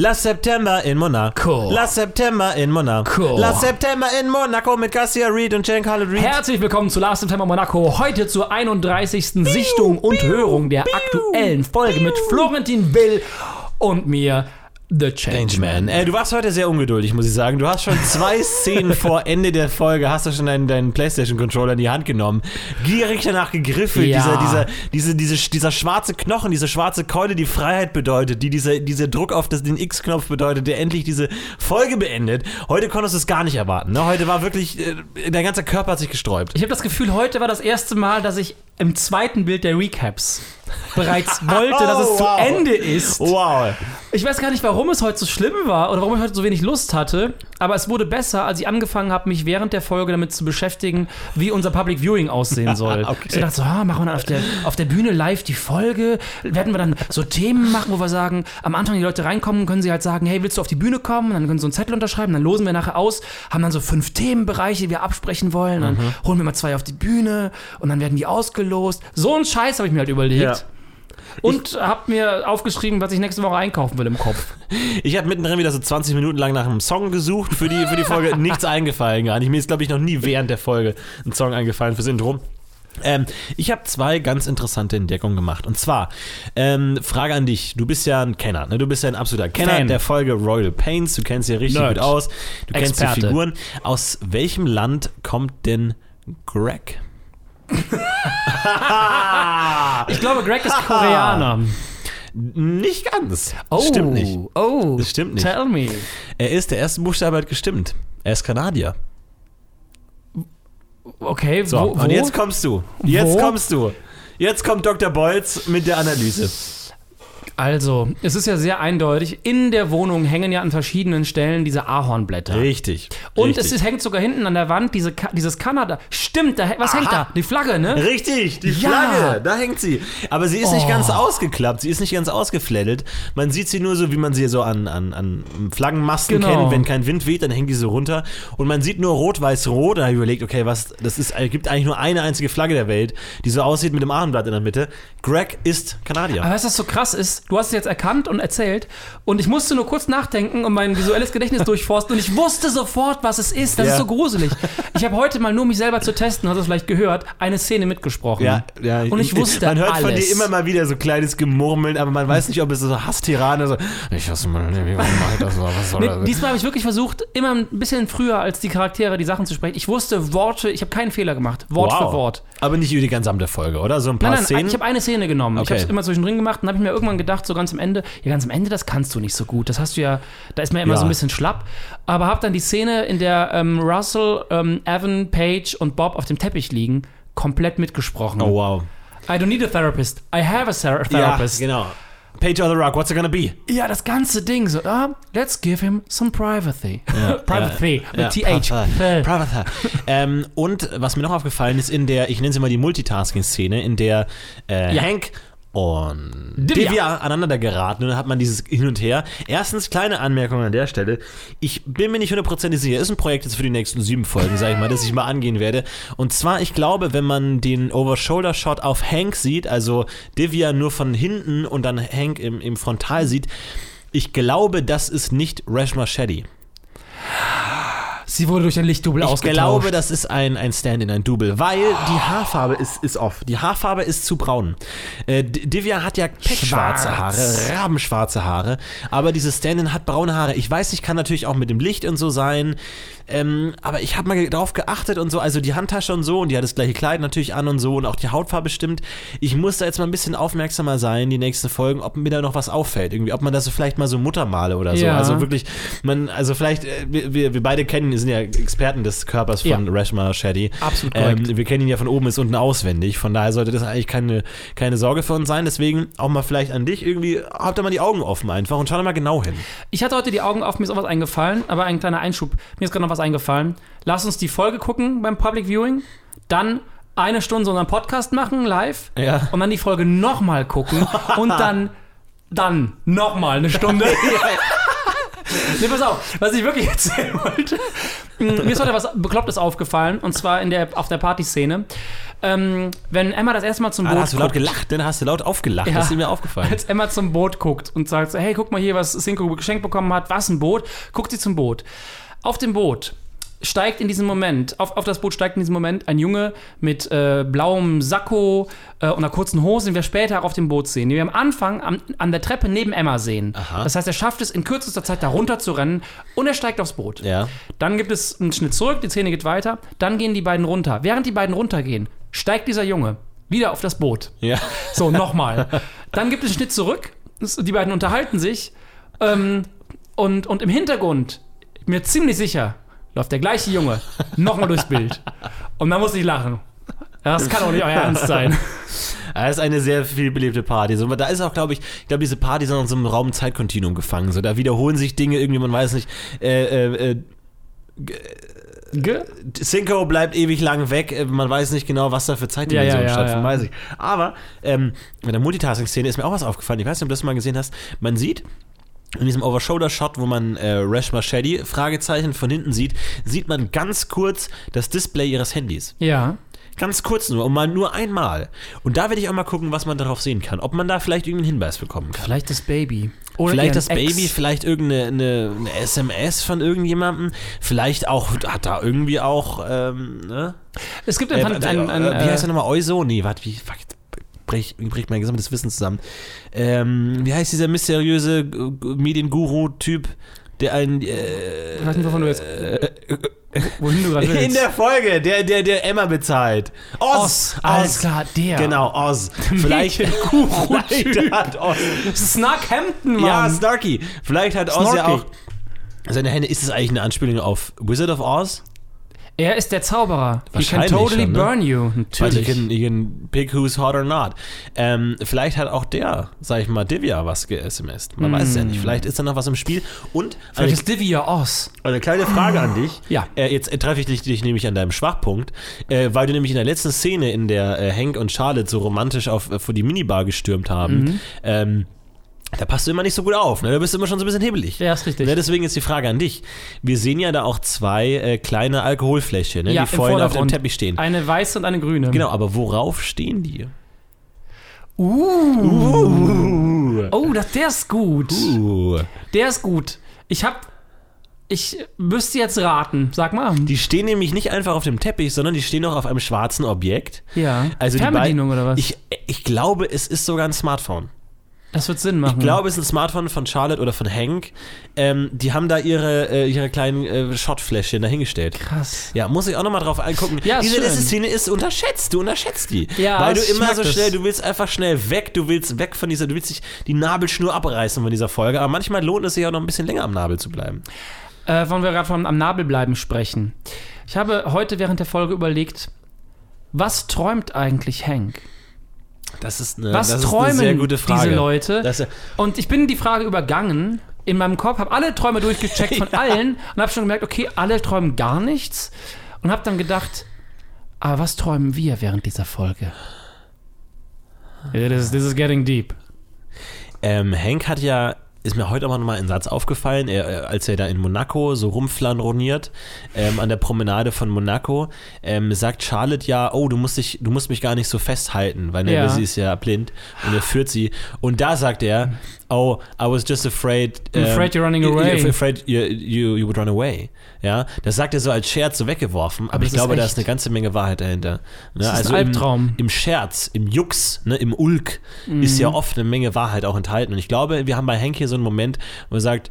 Last September in Monaco. Last September in Monaco. Last September in Monaco mit Garcia Reed und Jane Carlet Reed. Herzlich willkommen zu Last September Monaco. Heute zur 31. Sichtung und Hörung der aktuellen Folge mit Florentin Will und mir, The Changeman. Äh, du warst heute sehr ungeduldig, muss ich sagen. Du hast schon zwei Szenen vor Ende der Folge, hast du schon deinen, deinen PlayStation-Controller in die Hand genommen, gierig danach gegriffen. Ja. Dieser, dieser, diese, diese, dieser schwarze Knochen, diese schwarze Keule, die Freiheit bedeutet, die dieser, dieser Druck auf das, den X-Knopf bedeutet, der endlich diese Folge beendet. Heute konntest du es gar nicht erwarten. Ne? Heute war wirklich, äh, dein ganzer Körper hat sich gesträubt. Ich habe das Gefühl, heute war das erste Mal, dass ich im zweiten Bild der Recaps bereits wollte, dass es Oh, zu wow. Ende ist. Wow. Ich weiß gar nicht, warum es heute so schlimm war oder warum ich heute so wenig Lust hatte, aber es wurde besser, als ich angefangen habe, mich während der Folge damit zu beschäftigen, wie unser Public Viewing aussehen soll. Okay. Ich dachte so, ah, machen wir dann auf der, auf der Bühne live die Folge? Werden wir dann so Themen machen, wo wir sagen, am Anfang die Leute reinkommen, können sie halt sagen, hey, willst du auf die Bühne kommen? Dann können sie so einen Zettel unterschreiben, dann losen wir nachher aus, haben dann so fünf Themenbereiche, die wir absprechen wollen, dann Mhm. holen wir mal zwei auf die Bühne und dann werden die ausgelost. So einen Scheiß habe ich mir halt überlegt. Ja. Und habe mir aufgeschrieben, was ich nächste Woche einkaufen will im Kopf. Ich habe mittendrin wieder so 20 Minuten lang nach einem Song gesucht für die, für die Folge. Nichts eingefallen gar nicht. Mir ist, glaube ich, noch nie während der Folge ein Song eingefallen fürs Intro. Ähm, ich habe zwei ganz interessante Entdeckungen gemacht. Und zwar, ähm, Frage an dich. Du bist ja ein Kenner, ne? Du bist ja ein absoluter Kenner Fan. der Folge Royal Pains. Du kennst dich richtig Nerd. gut aus. Du kennst die Experte. Figuren. Aus welchem Land kommt denn Greg? Ich glaube, Greg ist Koreaner. Nicht ganz. Oh, Stimmt nicht. Oh, Das stimmt nicht. Tell me. Er ist, der erste Buchstabe hat gestimmt. Er ist Kanadier. Okay, So, wo, wo? und jetzt kommst du. Jetzt Wo? kommst du. Jetzt kommt Dr. Bolz mit der Analyse. Also, es ist ja sehr eindeutig. In der Wohnung hängen ja an verschiedenen Stellen diese Ahornblätter. Richtig. Und richtig. es ist, hängt sogar hinten an der Wand diese, dieses Kanada. Stimmt, da, was hängt da? Die Flagge, ne? Richtig, die Ja. Flagge, da hängt sie. Aber sie ist nicht Oh. ganz ausgeklappt, sie ist nicht ganz ausgefleddet. Man sieht sie nur so, wie man sie so an, an, an Flaggenmasten Genau. kennt. Wenn kein Wind weht, dann hängt die so runter. Und man sieht nur rot-weiß-rot. Da habe ich überlegt, okay, was, das ist, es gibt eigentlich nur eine einzige Flagge der Welt, die so aussieht mit dem Ahornblatt in der Mitte. Greg ist Kanadier. Aber weißt du, was so krass ist? Du hast es jetzt erkannt und erzählt und ich musste nur kurz nachdenken und mein visuelles Gedächtnis durchforsten und ich wusste sofort, was es ist. Das Ja. ist so gruselig. Ich habe heute mal nur mich selber zu testen, hast du es vielleicht gehört, eine Szene mitgesprochen. Ja, ja. Und ich wusste Man hört alles. von dir immer mal wieder so kleines Gemurmeln, aber man weiß nicht, ob es so Hasstirane so. Ich hasse mal, wie mache ich das? Was soll das? diesmal habe ich wirklich versucht, immer ein bisschen früher als die Charaktere die Sachen zu sprechen. Ich wusste Worte, ich habe keinen Fehler gemacht. Wort für Wort. Aber nicht über die gesamte Folge, oder? So ein paar Nein, nein, Szenen. ich habe eine Szene genommen. Ich Okay. habe es immer zwischendrin gemacht und habe ich mir irgendwann gedacht, so ganz am Ende, ja, ganz am Ende, das kannst du nicht so gut. Das hast du ja, da ist man ja immer Ja. so ein bisschen schlapp. Aber habe dann die Szene, in der ähm, Russell, ähm, Evan, Paige und Bob auf dem Teppich liegen, komplett mitgesprochen. oh, wow. I don't need a therapist. I have a ther therapist. Ja, genau. Page of the Rock, what's it gonna be? Ja, das ganze Ding so, ah, let's give him some privacy. privacy mit Ja, TH. Privacy. Privacy. ähm, und was mir noch aufgefallen ist, in der, ich nenne sie mal die Multitasking-Szene, in der äh, Ja. Hank und Divya. Divya aneinander geraten und dann hat man dieses Hin und Her. Erstens, kleine Anmerkung an der Stelle. Ich bin mir nicht hundertprozentig sicher, ist ein Projekt jetzt für die nächsten sieben Folgen, sag ich mal, das ich mal angehen werde. Und zwar, ich glaube, wenn man den Over-Shoulder-Shot auf Hank sieht, also Divya nur von hinten und dann Hank im, im Frontal sieht, ich glaube, das ist nicht Rashma Shetty. Sie wurde durch ein Lichtdouble Ich ausgetauscht. glaube, das ist ein, ein Stand-in, ein Double, weil die Haarfarbe ist, ist off. Die Haarfarbe ist zu braun. Äh, Divya hat ja pechschwarze Schwarz. Haare, rabenschwarze Haare, aber dieses Stand-in hat braune Haare. Ich weiß nicht, kann natürlich auch mit dem Licht und so sein, ähm, aber ich habe mal darauf geachtet und so, also die Handtasche und so und die hat das gleiche Kleid natürlich an und so und auch die Hautfarbe stimmt. Ich muss da jetzt mal ein bisschen aufmerksamer sein, die nächsten Folgen, ob mir da noch was auffällt, irgendwie, ob man das so vielleicht mal so Muttermale oder so. Ja. Also wirklich, man, also vielleicht, äh, wir wir beide kennen, sind ja Experten des Körpers von Ja. Rashma Shetty. Absolut Ähm, wir kennen ihn ja von oben bis unten auswendig. Von daher sollte das eigentlich keine, keine Sorge für uns sein. Deswegen auch mal vielleicht an dich irgendwie, habt da mal die Augen offen einfach und schau da mal genau hin. Ich hatte heute die Augen auf, mir ist auch was eingefallen, aber ein kleiner Einschub. Mir ist gerade noch was eingefallen. Lass uns die Folge gucken beim Public Viewing, dann eine Stunde so unseren Podcast machen, live, Ja. und dann die Folge nochmal gucken und dann, dann nochmal eine Stunde. Nee, pass auf, was ich wirklich erzählen wollte. Mm, Mir ist heute was Beklopptes aufgefallen, und zwar in der, auf der Partyszene. Ähm, wenn Emma das erste Mal zum Ah, Boot da hast du laut guckt, gelacht, dann hast du laut aufgelacht. Ja. Das ist mir aufgefallen. als Emma zum Boot guckt und sagt so, hey, guck mal hier, was Cinco geschenkt bekommen hat, was, ein Boot? Guckt sie zum Boot. Auf dem Boot steigt in diesem Moment, auf, auf das Boot steigt in diesem Moment ein Junge mit äh, blauem Sakko äh, und einer kurzen Hose, den wir später auch auf dem Boot sehen, den wir am Anfang am, an der Treppe neben Emma sehen. Aha. Das heißt, er schafft es in kürzester Zeit da runter zu rennen und er steigt aufs Boot. Ja. Dann gibt es einen Schnitt zurück, die Szene geht weiter, dann gehen die beiden runter. Während die beiden runtergehen, steigt dieser Junge wieder auf das Boot. Ja. So, nochmal. Dann gibt es einen Schnitt zurück. Die beiden unterhalten sich. Ähm, und, und im Hintergrund, mir ziemlich sicher, läuft der gleiche Junge nochmal durchs Bild. Und da muss ich lachen. Das kann doch nicht euer Ernst sein. Das ist eine sehr viel belebte Party. So, da ist auch, glaube ich, ich glaube, diese Partys sind in so einem Raum Zeitkontinuum gefangen. So, da wiederholen sich Dinge irgendwie, man weiß nicht. Äh, äh, äh, Ge? Cinco bleibt ewig lang weg, äh, man weiß nicht genau, was da für Zeitdimensionen Ja, ja, ja, stattfinden, weiß ich. Aber ähm, in der Multitasking-Szene ist mir auch was aufgefallen. Ich weiß nicht, ob du das mal gesehen hast. Man sieht in diesem Over-Shoulder-Shot, wo man äh, Rash Machete Fragezeichen von hinten sieht, sieht man ganz kurz das Display ihres Handys. Ja. Ganz kurz nur, und mal nur einmal. Und da werde ich auch mal gucken, was man darauf sehen kann. Ob man da vielleicht irgendeinen Hinweis bekommen kann. Vielleicht das Baby. Oder Vielleicht das Ex. Baby, vielleicht irgendeine eine, eine SMS von irgendjemandem, vielleicht auch, hat da irgendwie auch, ähm, ne? Es gibt Äh, ein, ein, ein, äh, wie heißt äh, der nochmal? Euso? Nee, warte, wie, fuck, jetzt bricht, mein gesamtes Wissen zusammen. Ähm, wie heißt dieser mysteriöse Medienguru-Typ, der ein, äh, Ich weiß nicht, wovon du jetzt. wohin du gerade willst. in der Folge, der, der, der Emma bezahlt. Oz! Oz, alles klar, der. Genau, Oz. Vielleicht, vielleicht hat Oz. Snarkhampton, Mann. Ja, Snarky. Vielleicht hat Oz ja auch. Seine Hände, ist es eigentlich eine Anspielung auf Wizard of Oz? Er ist der Zauberer. He can totally schon, ne? burn you. Natürlich. can, you can pick who's hot or not. Ähm, vielleicht hat auch der, sag ich mal, Divya was ge-SMSt. Man weiß es ja nicht. Vielleicht ist da noch was im Spiel. Und Vielleicht eine, ist Divya Oz. eine kleine Frage an dich. Ja. Äh, jetzt äh, treffe ich dich, dich nämlich an deinem Schwachpunkt, äh, weil du nämlich in der letzten Szene, in der äh, Hank und Charlotte so romantisch auf, äh, vor die Minibar gestürmt haben, Mhm. ähm, da passt du immer nicht so gut auf. Ne? Da bist du immer schon so ein bisschen hebelig. Ja, ist richtig. Ne, deswegen ist die Frage an dich. Wir sehen ja da auch zwei äh, kleine Alkoholfläschchen, ne, ja, die vorhin auf dem. Teppich stehen. Eine weiße und eine grüne. Genau, aber worauf stehen die? Uh. Oh, das, der ist gut. Uh. Der ist gut. Ich hab. Ich müsste jetzt raten. Sag mal. Die stehen nämlich nicht einfach auf dem Teppich, sondern die stehen auch auf einem schwarzen Objekt. ja. Also die Fernbedienung oder was? Ich, ich glaube, es ist sogar ein Smartphone. Das wird Sinn machen. Ich glaube, es ist ein Smartphone von Charlotte oder von Hank. Ähm, die haben da ihre, äh, ihre kleinen äh, Shotfläschchen dahingestellt. Krass. Ja, muss ich auch nochmal drauf angucken. Ja, Diese schön. letzte Szene ist unterschätzt. Du unterschätzt die. Ja, Weil du immer so schnell, du willst einfach schnell weg. Du willst weg von dieser, du willst dich die Nabelschnur abreißen von dieser Folge. Aber manchmal lohnt es sich auch noch ein bisschen länger am Nabel zu bleiben. Äh, wollen wir gerade vom am Nabel bleiben sprechen. Ich habe heute während der Folge überlegt, was träumt eigentlich Hank? Das ist eine, Was das träumen ist eine sehr gute Frage. diese Leute? Das, ist- Und ich bin die Frage übergangen in meinem Kopf, habe alle Träume durchgecheckt von allen und habe schon gemerkt, okay, alle träumen gar nichts und habe dann gedacht, aber was träumen wir während dieser Folge? This, this is getting deep. Ähm, Hank hat ja, ist mir heute aber nochmal ein Satz aufgefallen, er, äh, als er da in Monaco so rumflanroniert, ähm, an der Promenade von Monaco, ähm, sagt Charlotte ja, oh, du musst dich, du musst mich gar nicht so festhalten, weil Ja. sie ist ja blind und er führt sie. Und da sagt er, oh, I was just afraid. I'm afraid you're running away. I'm afraid you, you, you would run away. Ja, das sagt er so als Scherz so weggeworfen, aber, das ich glaube, ist da echt. ist eine ganze Menge Wahrheit dahinter. Ne? Das ist ein also Albtraum. Im, im Scherz, im Jux, ne, im Ulk ist Mhm. ja oft eine Menge Wahrheit auch enthalten. Und ich glaube, wir haben bei Hank hier so einen Moment, wo er sagt,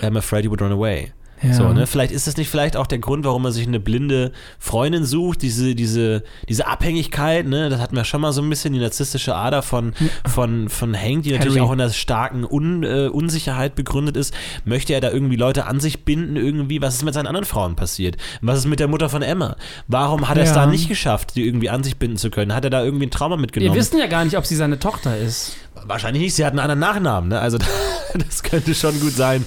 I'm afraid you would run away. Ja. So, ne? Vielleicht ist das nicht vielleicht auch der Grund, warum er sich eine blinde Freundin sucht, diese, diese, diese Abhängigkeit, ne? Das hatten wir schon mal so ein bisschen, die narzisstische Ader von, von, von Hank, die natürlich Harry. auch in der starken Un, äh, Unsicherheit begründet ist. Möchte er da irgendwie Leute an sich binden, irgendwie? Was ist mit seinen anderen Frauen passiert? Was ist mit der Mutter von Emma? Warum hat er es Ja. da nicht geschafft, die irgendwie an sich binden zu können? Hat er da irgendwie ein Trauma Wir mitgenommen? wissen ja gar nicht, ob sie seine Tochter ist. Wahrscheinlich nicht, sie hat einen anderen Nachnamen, ne? Also das könnte schon gut sein,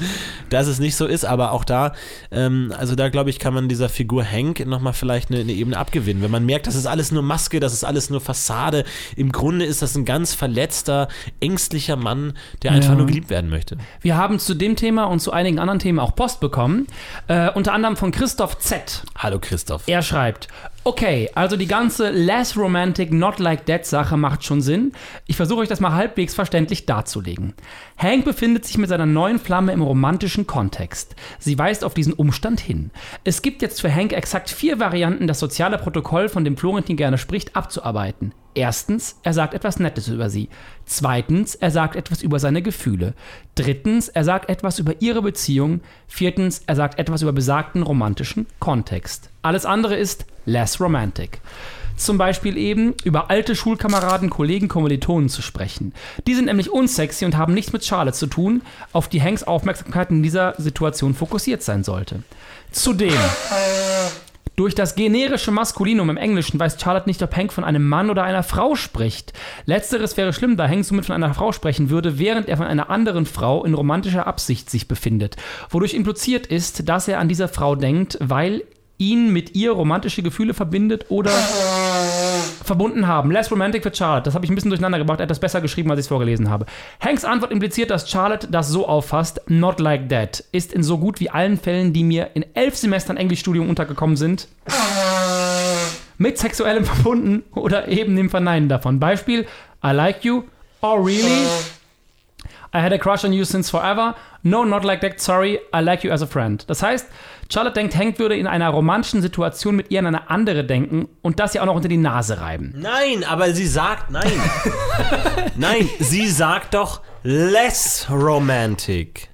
dass es nicht so ist, aber auch da, ähm, also da glaube ich, kann man dieser Figur Hank nochmal vielleicht eine, eine Ebene abgewinnen. Wenn man merkt, das ist alles nur Maske, das ist alles nur Fassade. Im Grunde ist das ein ganz verletzter, ängstlicher Mann, der einfach Ja. nur geliebt werden möchte. Wir haben zu dem Thema und zu einigen anderen Themen auch Post bekommen. Äh, unter anderem von Christoph Z. Hallo Christoph. Er schreibt, okay, also die ganze less romantic, not like that Sache macht schon Sinn. Ich versuche euch das mal halbwegs verständlich darzulegen. Hank befindet sich mit seiner neuen Flamme im romantischen Kontext. Sie weist auf diesen Umstand hin. Es gibt jetzt für Hank exakt vier Varianten, das soziale Protokoll, von dem Florentin gerne spricht, abzuarbeiten. Erstens, er sagt etwas Nettes über sie. Zweitens, er sagt etwas über seine Gefühle. Drittens, er sagt etwas über ihre Beziehung. Viertens, er sagt etwas über besagten romantischen Kontext. Alles andere ist less romantic. Zum Beispiel eben über alte Schulkameraden, Kollegen, Kommilitonen zu sprechen. Die sind nämlich unsexy und haben nichts mit Charlotte zu tun, auf die Hanks Aufmerksamkeit in dieser Situation fokussiert sein sollte. Zudem durch das generische Maskulinum im Englischen weiß Charlotte nicht, ob Hank von einem Mann oder einer Frau spricht. Letzteres wäre schlimm, da Hank somit von einer Frau sprechen würde, während er von einer anderen Frau in romantischer Absicht sich befindet. Wodurch impliziert ist, dass er an dieser Frau denkt, weil ihn mit ihr romantische Gefühle verbindet oder verbunden haben. Less romantic für Charlotte. Das habe ich ein bisschen durcheinander gebracht. Er hat das besser geschrieben, als ich es vorgelesen habe. Hanks Antwort impliziert, dass Charlotte das so auffasst. Not like that. Ist in so gut wie allen Fällen, die mir in elf Semestern Englischstudium untergekommen sind, mit sexuellem verbunden oder eben dem Verneinen davon. Beispiel: I like you. Oh, really? I had a crush on you since forever. No, not like that. Sorry, I like you as a friend. Das heißt, Charlotte denkt, Hank würde in einer romantischen Situation mit ihr an eine andere denken und das ja auch noch unter die Nase reiben. Nein, aber sie sagt nein. nein, sie sagt doch less romantic.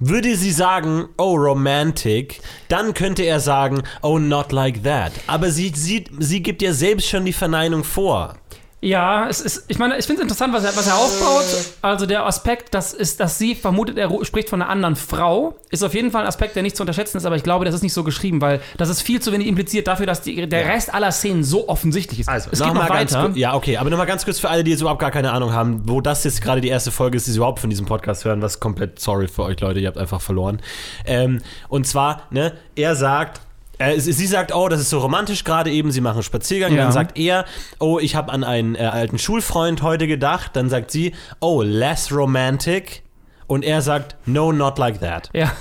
Würde sie sagen, oh, romantic, dann könnte er sagen, oh, not like that. Aber sie, sie, sie gibt ja selbst schon die Verneinung vor. Ja, es ist, ich meine, ich finde es interessant, was er, was er aufbaut. Also der Aspekt, dass, ist, dass sie vermutet, er spricht von einer anderen Frau, ist auf jeden Fall ein Aspekt, der nicht zu unterschätzen ist, aber ich glaube, das ist nicht so geschrieben, weil das ist viel zu wenig impliziert dafür, dass die, der Rest aller Szenen so offensichtlich ist. es geht noch weiter. kurz- Ja, okay, aber nochmal ganz kurz für alle, die jetzt überhaupt gar keine Ahnung haben, wo das jetzt gerade die erste Folge ist, die sie überhaupt von diesem Podcast hören, was komplett sorry für euch Leute, ihr habt einfach verloren. Ähm, und zwar, ne, er sagt, äh, sie sagt, oh, das ist so romantisch gerade eben, sie machen einen Spaziergang. Ja. Dann sagt er, oh, ich habe an einen äh, alten Schulfreund heute gedacht. Dann sagt sie, oh, less romantic. Und er sagt, no, not like that. Ja.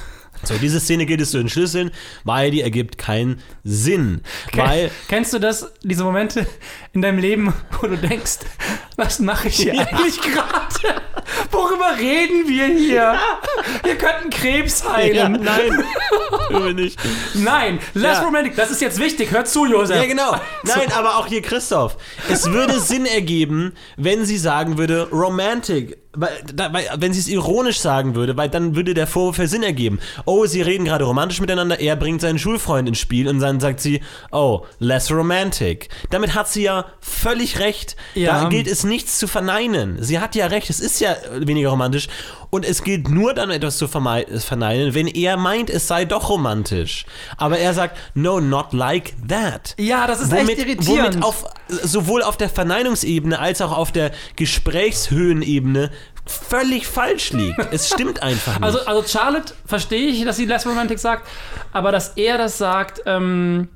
So, diese Szene gilt es zu entschlüsseln, weil die ergibt keinen Sinn. Weil, Kennst du das, diese Momente in deinem Leben, wo du denkst, was mache ich hier Ja. eigentlich gerade? Worüber reden wir hier? Wir könnten Krebs heilen. ja, nein, tun wir nicht. Nein, less Ja. romantic. Das ist jetzt wichtig. Hör zu, Josef. Ja, genau. Nein, aber auch hier Christoph. Es würde Sinn ergeben, wenn sie sagen würde, romantic. Weil, da, weil, wenn sie es ironisch sagen würde, weil dann würde der Vorwurf ja Sinn ergeben. Oh, sie reden gerade romantisch miteinander, er bringt seinen Schulfreund ins Spiel und dann sagt sie, oh, less romantic. Damit hat sie ja völlig recht. Ja. Da gilt es nichts zu verneinen. Sie hat ja recht, es ist ja weniger romantisch. Und es gilt nur dann etwas zu vermei- verneinen, wenn er meint, es sei doch romantisch. Aber er sagt, no, not like that Ja, das ist echt irritierend. womit auf, sowohl auf der Verneinungsebene als auch auf der Gesprächshöhenebene völlig falsch liegt. Es stimmt einfach nicht. Also, also Charlotte verstehe ich, dass sie Less Romantic sagt, aber dass er das sagt, ähm,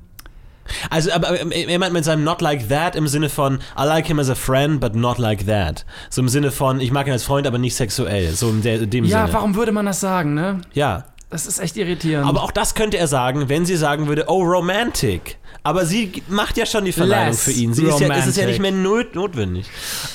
Also, aber aber er meint mit seinem not like that im Sinne von I like him as a friend, but not like that. So im Sinne von ich mag ihn als Freund, aber nicht sexuell. So in der, dem ja, Sinne. warum würde man das sagen, ne? Ja. Das ist echt irritierend. Aber auch das könnte er sagen, wenn sie sagen würde, oh, romantic. Aber sie macht ja schon die Verneinung Less für ihn. Sie ist ja, ist es ja romantic. nicht mehr not notwendig.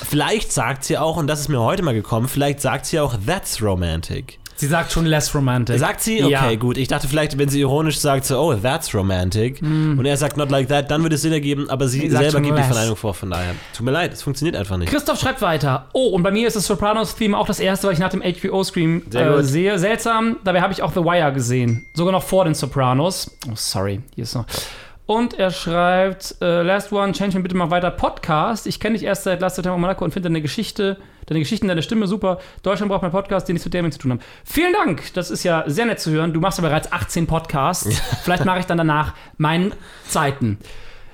Vielleicht sagt sie auch, und das ist mir heute mal gekommen, vielleicht sagt sie auch, that's romantic. Sie sagt schon Less Romantic. Sagt sie? Okay, Ja. gut. Ich dachte vielleicht, wenn sie ironisch sagt, so, oh, that's romantic. Und er sagt not like that, dann würde es Sinn ergeben, aber sie Sie selber gibt die less. Verneinung vor, von daher. Tut mir leid, es funktioniert einfach nicht. Christoph schreibt weiter. Oh, und bei mir ist das Sopranos-Theme auch das erste, was ich nach dem HBO-Stream Sehr äh, sehe. Seltsam, dabei habe ich auch The Wire gesehen. Sogar noch vor den Sopranos. Oh, sorry, hier ist noch. Und er schreibt, äh, Last One, change mir bitte mal weiter Podcast. Ich kenne dich erst seit Last September Monaco und finde deine Geschichte, deine Geschichten, deine Stimme super. Deutschland braucht mehr Podcasts, die nichts mit Gaming zu tun haben. Vielen Dank, das ist ja sehr nett zu hören. Du machst ja bereits 18 Podcasts. Vielleicht mache ich dann danach meinen Zeiten.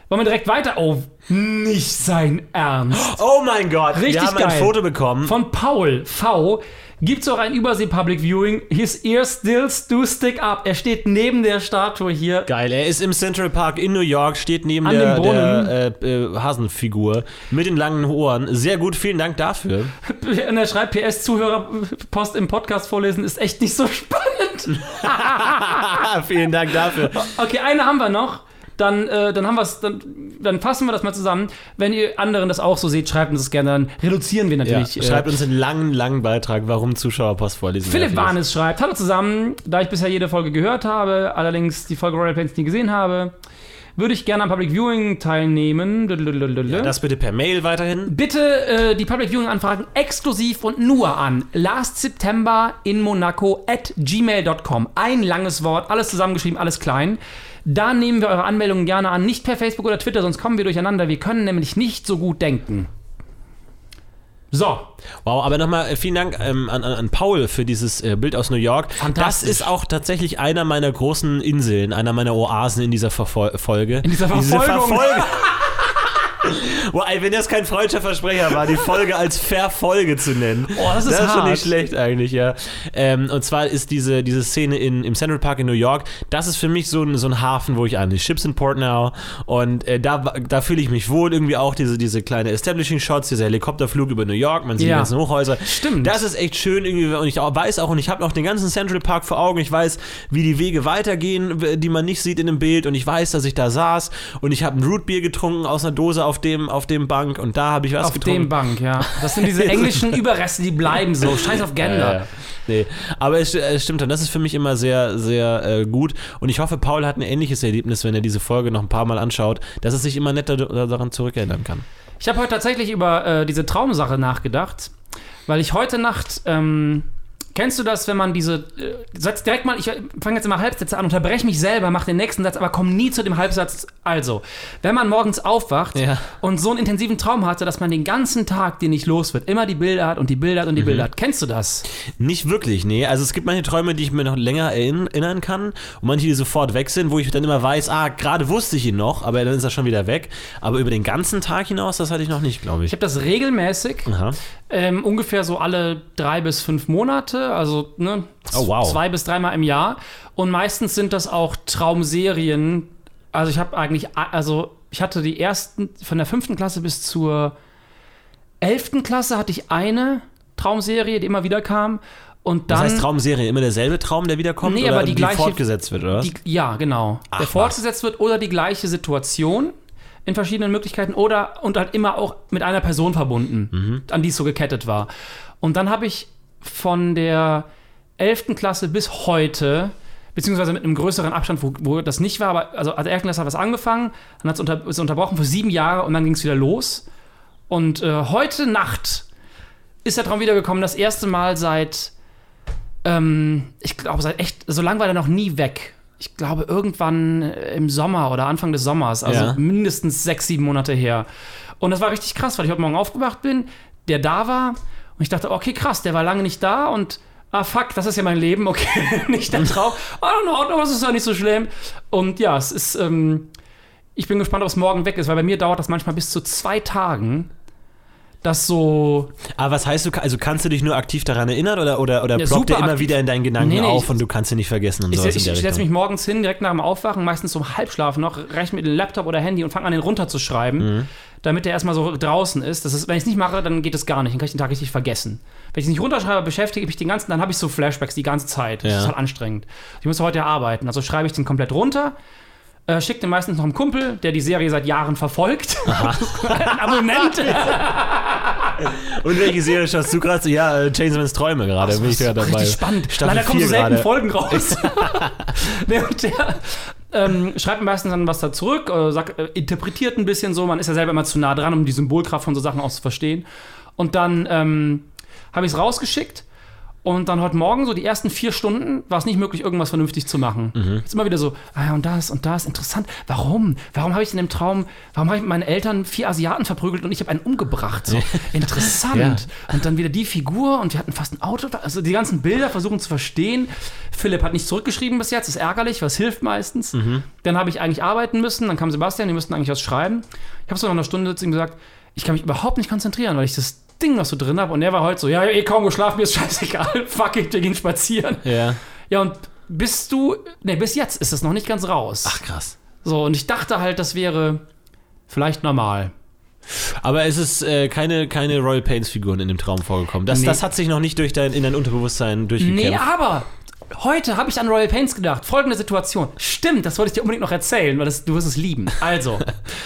Wollen wir direkt weiter? Oh, nicht sein Ernst. Oh mein Gott, Richtig wir haben geil. ein Foto bekommen. Von Paul V. Gibt's auch ein Übersee-Public Viewing? His ears still do stick up. Er steht neben der Statue hier. Geil, er ist im Central Park in New York, steht neben An der, der äh, äh, Hasenfigur mit den langen Ohren. Sehr gut, vielen Dank dafür. Und er schreibt PS, Zuhörerpost im Podcast vorlesen ist echt nicht so spannend. vielen Dank dafür. Okay, eine haben wir noch. Dann, äh, dann haben wir's, dann, dann fassen wir das mal zusammen. Wenn ihr anderen das auch so seht, schreibt uns das gerne. Dann reduzieren wir Ja, natürlich. äh, schreibt uns einen langen, langen Beitrag, warum Zuschauerpost vorlesen. Philipp. Warnes schreibt, hallo zusammen, da ich bisher jede Folge gehört habe, allerdings die Folge Royal Pains nie gesehen habe, würde ich gerne am Public Viewing teilnehmen. Ja, das bitte per Mail weiterhin. Bitte äh, die Public Viewing Anfragen exklusiv und nur an last September in Monaco at gmail.com. Ein langes Wort, alles zusammengeschrieben, alles klein. Da nehmen wir eure Anmeldungen gerne an, nicht per Facebook oder Twitter, sonst kommen wir durcheinander. Wir können nämlich nicht so gut denken. So, Wow, aber nochmal vielen Dank ähm, an, an, Paul für dieses äh, Bild aus New York. Fantastisch. Das ist auch tatsächlich einer meiner großen Inseln, einer meiner Oasen in dieser Verfol Folge. In dieser Diese Verfolgung. Boah, ey, wenn das kein freudscher Versprecher war, die Folge als Verfolge zu nennen. Oh, das ist das ist schon nicht schlecht eigentlich, ja. Ähm, und zwar ist diese, diese Szene in, im Central Park in New York, das ist für mich so ein, so ein Hafen, wo ich an die Ships in Port Now und äh, da, da fühle ich mich wohl. Irgendwie auch diese, diese kleine Establishing-Shots, dieser Helikopterflug über New York, man sieht Ja. die ganzen Hochhäuser. Stimmt. Das ist echt schön irgendwie und ich weiß auch und ich habe noch den ganzen Central Park vor Augen. Ich weiß, wie die Wege weitergehen, die man nicht sieht in dem Bild und ich weiß, dass ich da saß und ich habe ein Rootbier getrunken aus einer Dose auf dem auf dem Bank und da habe ich was auf getrunken. dem Bank, ja. Das sind diese englischen Überreste, die bleiben so. Scheiß auf Gender. Äh, nee, aber es, es stimmt schon, das ist für mich immer sehr, sehr äh, gut. Und ich hoffe, Paul hat ein ähnliches Erlebnis, wenn er diese Folge noch ein paar Mal anschaut, dass er sich immer netter daran zurückerinnern kann. Ich habe heute tatsächlich über äh, diese Traumsache nachgedacht, weil ich heute Nacht. Ähm, kennst du das, wenn man diese. Äh, Satz direkt mal, ich fange jetzt immer Halbsätze an, unterbreche mich selber, mache den nächsten Satz, aber komme nie zu dem Halbsatz. Also, wenn man morgens aufwacht Ja. und so einen intensiven Traum hatte, dass man den ganzen Tag den nicht los wird, immer die Bilder hat und die Bilder hat und die Bilder hat. Kennst du das? Nicht wirklich, nee. Also es gibt manche Träume, die ich mir noch länger erinn- erinnern kann und manche, die sofort weg sind, wo ich dann immer weiß, ah, gerade wusste ich ihn noch, aber dann ist er schon wieder weg. Aber über den ganzen Tag hinaus, das hatte ich noch nicht, glaube Ich ich. habe das regelmäßig. Aha. Ähm, ungefähr so alle drei bis fünf Monate, also ne, Oh, wow. zwei bis dreimal im Jahr. Und meistens sind das auch Traumserien. Also ich habe eigentlich, also ich hatte die ersten, von der fünften Klasse bis zur elften Klasse hatte ich eine Traumserie, die immer wieder kam. Und dann. Das heißt Traumserie, immer derselbe Traum, der wiederkommt Nee, oder aber die gleiche- fortgesetzt wird, oder? was? Die, ja, genau. Ach, der was. fortgesetzt wird oder die gleiche Situation in verschiedenen Möglichkeiten oder und halt immer auch mit einer Person verbunden, Mhm. an die es so gekettet war. Und dann habe ich von der 11. Klasse bis heute, beziehungsweise mit einem größeren Abstand, wo, wo das nicht war, aber also 11. Klasse hat was angefangen, dann hat es unter, unterbrochen für sieben Jahre und dann ging es wieder los. Und äh, heute Nacht ist der Traum wiedergekommen, das erste Mal seit ähm, ich glaube, seit echt, so lange war der noch nie weg. Ich glaube, irgendwann äh, im Sommer oder Anfang des Sommers, also Ja. mindestens sechs, sieben Monate her. Und das war richtig krass, weil ich heute Morgen aufgewacht bin, der da war und ich dachte, okay, krass, der war lange nicht da und ah, fuck, das ist ja mein Leben, okay, nicht der Traum. Oh, in Ordnung, das ist ja nicht so schlimm. Und ja, es ist, ähm, ich bin gespannt, ob es morgen weg ist, weil bei mir dauert das manchmal bis zu zwei Tagen, dass so Aber was heißt du, also kannst du dich nur aktiv daran erinnern oder, oder, oder Ja, ploppt der super immer aktiv. wieder in deinen Gedanken Nee, nee, auf ich- und du kannst ihn nicht vergessen und Ich, ich, ich setze mich morgens hin, direkt nach dem Aufwachen, meistens zum Halbschlafen noch, reiche mit dem Laptop oder Handy und fange an, den runterzuschreiben, Mhm. damit der erstmal so draußen ist. Das ist. Wenn ich es nicht mache, dann geht es gar nicht. Dann kann ich den Tag richtig vergessen. Wenn ich es nicht runterschreibe, beschäftige ich mich den ganzen, dann habe ich so Flashbacks die ganze Zeit. Das Ja. ist halt anstrengend. Ich muss heute ja arbeiten. Also schreibe ich den komplett runter. Äh, schickt den meistens noch einem Kumpel, der die Serie seit Jahren verfolgt. Ein Abonnent. Und welche Serie schaust du gerade? Ja, äh, Chainsmans Träume gerade, bin ich gerade dabei. Richtig spannend. Staffel Leider kommen so 4 selten gerade. Folgen raus. nee, und der ähm, schreibt meistens dann was da zurück, äh, sagt, äh, interpretiert ein bisschen so. Man ist ja selber immer zu nah dran, um die Symbolkraft von so Sachen auch zu verstehen. Und dann ähm, habe ich es rausgeschickt. Und dann heute Morgen, so die ersten vier Stunden, war es nicht möglich, irgendwas vernünftig zu machen. Mhm. Jetzt immer wieder so, ah ja, und das und das, interessant. Warum? Warum habe ich in dem Traum, warum habe ich mit meinen Eltern vier Asiaten verprügelt und ich habe einen umgebracht? So, interessant. Ja. Und dann wieder die Figur und wir hatten fast ein Auto. Also die ganzen Bilder versuchen zu verstehen. Philipp hat nicht zurückgeschrieben bis jetzt, ist ärgerlich, was hilft meistens. Dann habe ich eigentlich arbeiten müssen, dann kam Sebastian, die müssten eigentlich was schreiben. Ich habe so nach einer Stunde zu ihm gesagt, ich kann mich überhaupt nicht konzentrieren, weil ich das Ding noch so drin habe. Und er war heute so, ja, eh kaum geschlafen, mir ist scheißegal, fuck it, wir gehen spazieren. Ja. Ja, und bist du, ne, bis jetzt ist es noch nicht ganz raus. Ach, krass. So, und ich dachte halt, das wäre vielleicht normal. Aber es ist äh, keine, keine Royal Pains-Figuren in dem Traum vorgekommen. Das, Nee. das hat sich noch nicht durch dein, in dein Unterbewusstsein durchgekämpft. Nee, aber heute habe ich an Royal Pains gedacht. Folgende Situation. Stimmt, das wollte ich dir unbedingt noch erzählen, weil das, du wirst es lieben. Also,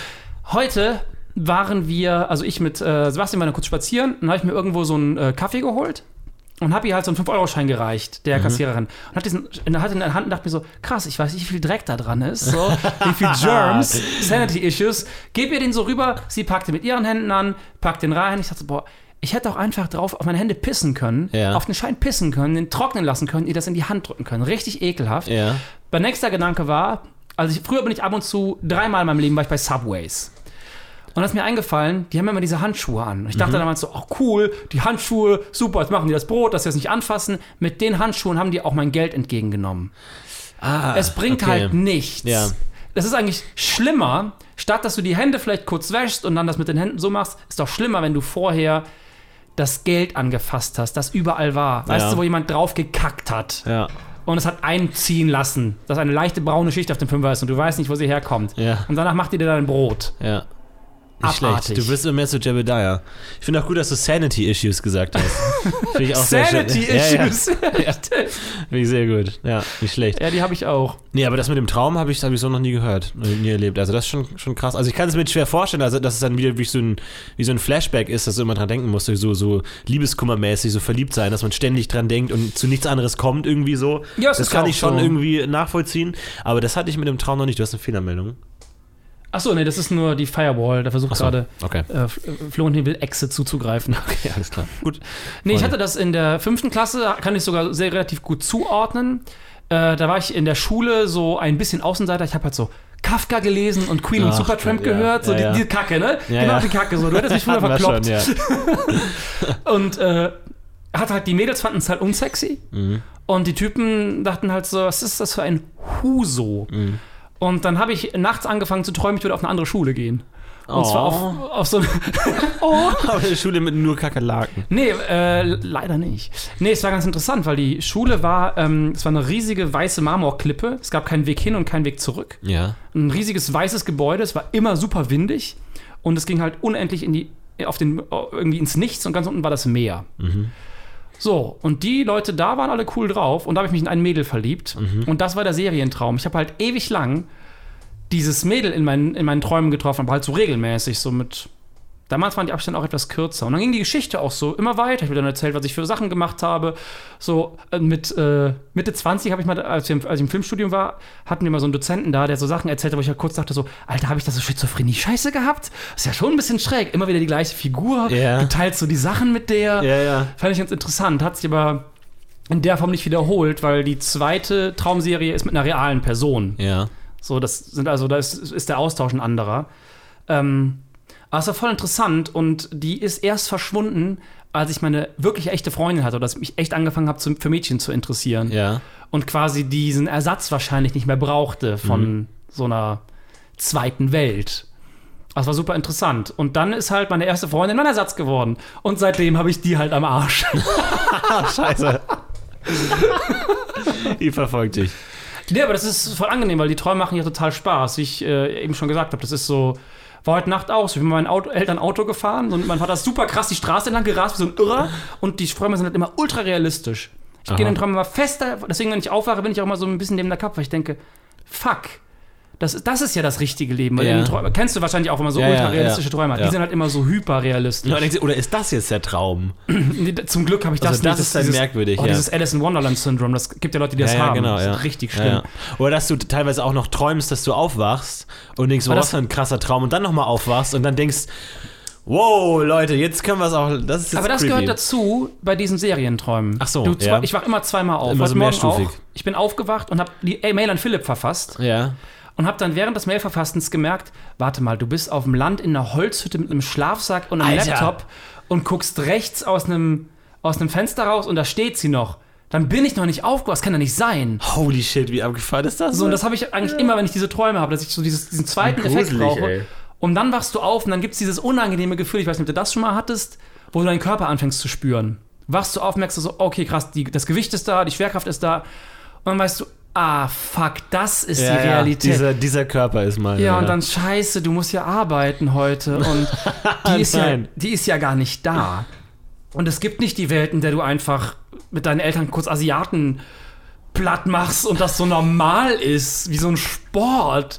heute waren wir, also ich mit äh, Sebastian waren kurz spazieren, dann habe ich mir irgendwo so einen äh, Kaffee geholt und habe ihr halt so einen 5-Euro-Schein gereicht, der Kassiererin. Und hat diesen in der, Hand in der Hand und dachte mir so, krass, ich weiß nicht, wie viel Dreck da dran ist, so, wie viel Germs, Sanity-Issues. Gib ihr den so rüber, sie packte mit ihren Händen an, packt den rein. Ich dachte so, boah, ich hätte auch einfach drauf auf meine Hände pissen können, Ja. auf den Schein pissen können, den trocknen lassen können, ihr das in die Hand drücken können. Richtig ekelhaft. Ja. Mein nächster Gedanke war, also ich, früher bin ich ab und zu, dreimal in meinem Leben war ich bei Subways. Und da ist mir eingefallen, die haben immer diese Handschuhe an. Und ich Mhm. dachte damals so, ach cool, die Handschuhe, super, jetzt machen die das Brot, dass sie das nicht anfassen. Mit den Handschuhen haben die auch mein Geld entgegengenommen. Ah, Es bringt okay. halt nichts. Ja. Das ist eigentlich schlimmer, statt dass du die Hände vielleicht kurz wäschst und dann das mit den Händen so machst, ist doch schlimmer, wenn du vorher das Geld angefasst hast, das überall war. Weißt Ja. du, wo jemand drauf gekackt hat Ja. und es hat einziehen lassen, dass eine leichte braune Schicht auf dem Fünfer ist und du weißt nicht, wo sie herkommt. Ja. Und danach macht ihr dir dein Brot. Ja. Nicht Abartig. schlecht. Du bist immer mehr zu Jebediah. Ich finde auch gut, dass du Sanity Issues gesagt hast. Finde ich auch sehr schön. Sanity Ja, ja. Issues. Ja, Finde ich sehr gut. Ja, nicht schlecht. die habe ich auch. Nee, aber das mit dem Traum habe ich, hab ich so noch nie gehört, äh, nie erlebt. Also das ist schon, schon krass. Also ich kann es mir schwer vorstellen, also dass es dann wieder wie so ein, wie so ein Flashback ist, dass du immer dran denken musst, so, so liebeskummermäßig, so verliebt sein, dass man ständig dran denkt und zu nichts anderes kommt irgendwie so. Ja, das ist kann ich schon so. irgendwie nachvollziehen. Aber das hatte ich mit dem Traum noch nicht. Du hast eine Fehlermeldung. Achso, nee, das ist nur die Firewall. Da versucht so, gerade okay. äh, äh, Florentin will Exe zuzugreifen. Okay, alles klar. Gut. Nee, ich hatte das in der fünften Klasse, kann ich sogar sehr relativ gut zuordnen. Äh, da war ich in der Schule so ein bisschen Außenseiter. Ich habe halt so Kafka gelesen und Queen und Ach, Supertramp ja, gehört. So ja, die, die Kacke, ne? Ja, genau die Kacke. So. Du hättest mich früher verkloppt. schon. Und äh, hat halt, die Mädels fanden es halt unsexy. Mhm. Und die Typen dachten halt so, was ist das für ein Huso? Mhm. Und dann habe ich nachts angefangen zu träumen, ich würde auf eine andere Schule gehen. Und zwar auf, auf so Oh. Aber eine Schule mit nur Kakerlaken. Nee, äh, leider nicht. Nee, es war ganz interessant, weil die Schule war, ähm, es war eine riesige weiße Marmorklippe. Es gab keinen Weg hin und keinen Weg zurück. Ja. Ein riesiges weißes Gebäude, es war immer super windig und es ging halt unendlich in die, auf den, irgendwie ins Nichts und ganz unten war das Meer. So, und die Leute da waren alle cool drauf und da habe ich mich in ein Mädel verliebt und das war der Serientraum. Ich habe halt ewig lang dieses Mädel in meinen, in meinen Träumen getroffen, aber halt so regelmäßig, so mit. Damals waren die Abstände auch etwas kürzer. Und dann ging die Geschichte auch so immer weiter. Ich habe dann erzählt, was ich für Sachen gemacht habe. So äh, mit äh, Mitte 20 habe ich mal, als, wir, als ich im Filmstudium war, hatten wir mal so einen Dozenten da, der so Sachen erzählt hat, wo ich halt kurz dachte so, Alter, habe ich da so Schizophrenie-Scheiße gehabt? ist ja schon ein bisschen schräg. Immer wieder die gleiche Figur. Ja. Du teilst so die Sachen mit der. Ja, ja. Fand ich ganz interessant. Hat sich aber in der Form nicht wiederholt, weil die zweite Traumserie ist mit einer realen Person. Ja. So, das sind also, da ist, ist der Austausch ein anderer. Ähm, aber es war voll interessant und die ist erst verschwunden, als ich meine wirklich echte Freundin hatte oder dass ich mich echt angefangen habe, für Mädchen zu interessieren. Ja. Und quasi diesen Ersatz wahrscheinlich nicht mehr brauchte von so einer zweiten Welt. Das war super interessant. Und dann ist halt meine erste Freundin mein Ersatz geworden. Und seitdem habe ich die halt am Arsch. Scheiße. Die verfolgt dich. Nee, aber das ist voll angenehm, weil die Träume machen ja total Spaß. Wie ich äh, eben schon gesagt habe, das ist so. War heute Nacht aus. Ich bin mit meinen Auto, Eltern Auto gefahren und mein Vater ist super krass die Straße entlang gerast wie so ein Irrer und die Träume sind halt immer ultra realistisch. Ich gehe in den Träumen immer fester, deswegen, wenn ich aufwache, bin ich auch immer so ein bisschen neben der Kopf, weil ich denke, fuck. Das, das ist ja das richtige Leben. Ja. Träumen, kennst du wahrscheinlich auch immer so Ja, ja, ultra realistische ja. Träume. Ja. Die sind halt immer so hyperrealistisch. Oder ist das jetzt der Traum? Nee, Zum Glück habe ich das Also das nicht. ist dann merkwürdig, oh. Dieses Alice in Wonderland Syndrom, das gibt ja Leute, die das haben. genau, das ist richtig schlimm. Oder dass du teilweise auch noch träumst, dass du aufwachst und denkst, wow, das- was für ein krasser Traum und dann nochmal aufwachst und dann denkst, wow, Leute, jetzt können wir es auch, das ist Aber das creepy. gehört dazu bei diesen Serienträumen. Ach so, du, ja. Ich wach immer zweimal auf. Immer so Morgen mehrstufig. Auch. Ich bin aufgewacht und habe die Mail an Philipp verfasst Ja. Und habe dann während des Mailverfassens gemerkt, warte mal, du bist auf dem Land in einer Holzhütte mit einem Schlafsack und einem Alter. Laptop und guckst rechts aus einem, aus einem Fenster raus und da steht sie noch. Dann bin ich noch nicht aufgewacht, das kann ja nicht sein. Holy shit, wie abgefahren ist das? So, und das habe ich eigentlich immer, wenn ich diese Träume habe, dass ich so dieses, diesen zweiten Effekt brauche. ey. Und dann wachst du auf und dann gibt es dieses unangenehme Gefühl, ich weiß nicht, ob du das schon mal hattest, wo du deinen Körper anfängst zu spüren. Wachst du auf, merkst du so, okay, krass, die, das Gewicht ist da, die Schwerkraft ist da. Und dann weißt du, ah, fuck, das ist Ja, die ja, Realität. dieser, dieser Körper ist meine. Ja, und dann scheiße, du musst ja arbeiten heute und die ist, ja, die ist ja gar nicht da. Und es gibt nicht die Welt, in der du einfach mit deinen Eltern kurz Asiaten platt machst und das so normal ist, wie so ein Sport.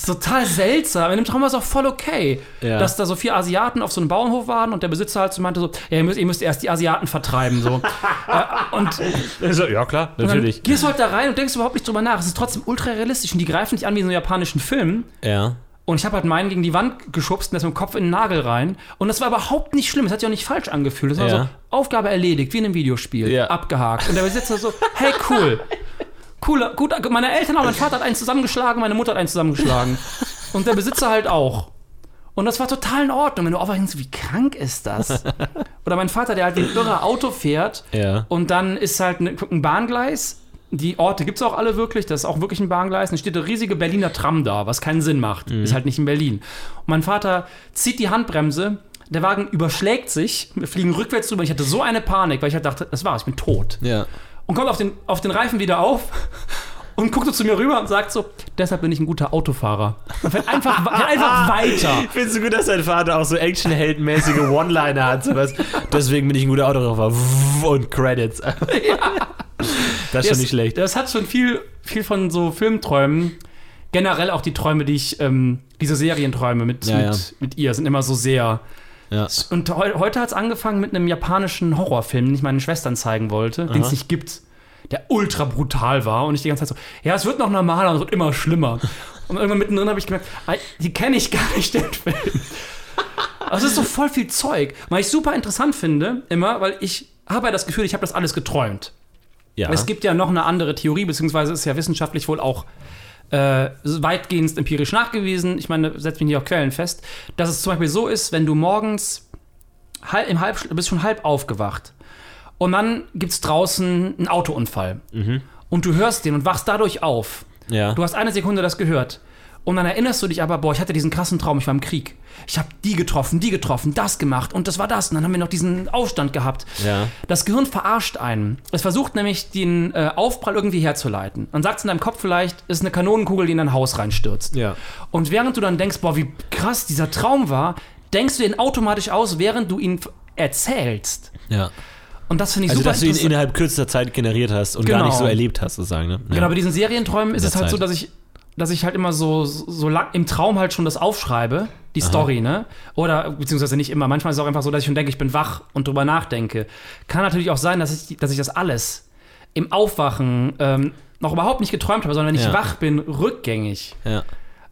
Das ist total seltsam. In dem Traum war es auch voll okay, Ja. dass da so vier Asiaten auf so einem Bauernhof waren und der Besitzer halt so meinte so, ja, ihr müsst, ihr müsst erst die Asiaten vertreiben. So. äh, und Also, ja, klar, natürlich. gehst du halt da rein und denkst überhaupt nicht drüber nach. Es ist trotzdem ultra realistisch und die greifen dich an wie in so einem japanischen Film. Ja. Und ich habe halt meinen gegen die Wand geschubst und das mit dem Kopf in den Nagel rein. Und das war überhaupt nicht schlimm. Es hat sich auch nicht falsch angefühlt. Es war Ja. so, Aufgabe erledigt, wie in einem Videospiel. Ja. Abgehakt. Und der Besitzer so, hey, cool. Cool, gut, meine Eltern auch, mein Vater hat einen zusammengeschlagen, meine Mutter hat einen zusammengeschlagen. Und der Besitzer halt auch. Und das war total in Ordnung. Wenn du aufwachst, wie krank ist das? Oder mein Vater, der halt wie ein irrer Auto fährt Ja. und dann ist halt ein, ein Bahngleis. Die Orte gibt es auch alle wirklich, das ist auch wirklich ein Bahngleis. Dann steht eine riesige Berliner Tram da, was keinen Sinn macht. Ist halt nicht in Berlin. Und mein Vater zieht die Handbremse, der Wagen überschlägt sich, wir fliegen rückwärts drüber. Ich hatte so eine Panik, weil ich halt dachte, das war's, ich bin tot. Ja. Und kommt auf den, auf den Reifen wieder auf und guckt so zu mir rüber und sagt so, deshalb bin ich ein guter Autofahrer. Und fährt einfach, fährt einfach weiter. Findest du gut, dass dein Vater auch so actionheldmäßige One-Liner hat? Sowas. Deswegen bin ich ein guter Autofahrer. Und Credits. Das ist schon nicht schlecht. Das hat schon viel, viel von so Filmträumen. Generell auch die Träume, die ich, ähm, diese Serienträume mit, Ja, mit, ja. mit ihr sind immer so sehr. Ja. Und heu heute hat es angefangen mit einem japanischen Horrorfilm, den ich meinen Schwestern zeigen wollte, den es nicht gibt, der ultra brutal war. Und ich die ganze Zeit so, ja, es wird noch normaler und es wird immer schlimmer. Und irgendwann mittendrin habe ich gemerkt, ah, die kenne ich gar nicht, den Film. Also es ist so voll viel Zeug. Was ich super interessant finde, immer, weil ich habe ja das Gefühl, ich habe das alles geträumt. Ja. Es gibt ja noch eine andere Theorie, beziehungsweise ist ja wissenschaftlich wohl auch äh, weitgehend empirisch nachgewiesen. Ich meine, setzt mich nicht auf Quellen fest, dass es zum Beispiel so ist, wenn du morgens halb, im halb, bist schon halb aufgewacht und dann gibt es draußen einen Autounfall und du hörst den und wachst dadurch auf. ja. Du hast eine Sekunde das gehört. Und dann erinnerst du dich aber, boah, ich hatte diesen krassen Traum, ich war im Krieg. Ich habe die getroffen, die getroffen, das gemacht und das war das. Und dann haben wir noch diesen Aufstand gehabt. Ja. Das Gehirn verarscht einen. Es versucht nämlich, den äh, Aufprall irgendwie herzuleiten. Dann sagt es in deinem Kopf vielleicht, ist eine Kanonenkugel, die in dein Haus reinstürzt. Ja. Und während du dann denkst, boah, wie krass dieser Traum war, denkst du ihn automatisch aus, während du ihn erzählst. ja. Und das finde ich Also, super dass du ihn innerhalb kürzester Zeit generiert hast und gar Genau. nicht so erlebt hast, sozusagen. Ne? Ja. Genau, bei diesen Serienträumen ist es halt so, Zeit. dass ich, dass ich halt immer so, so lang im Traum halt schon das aufschreibe, die Story, ne? Oder beziehungsweise nicht immer. Manchmal ist es auch einfach so, dass ich schon denke, ich bin wach und drüber nachdenke. Kann natürlich auch sein, dass ich, dass ich das alles im Aufwachen ähm, noch überhaupt nicht geträumt habe, sondern wenn ich Ja. wach bin, rückgängig. Ja.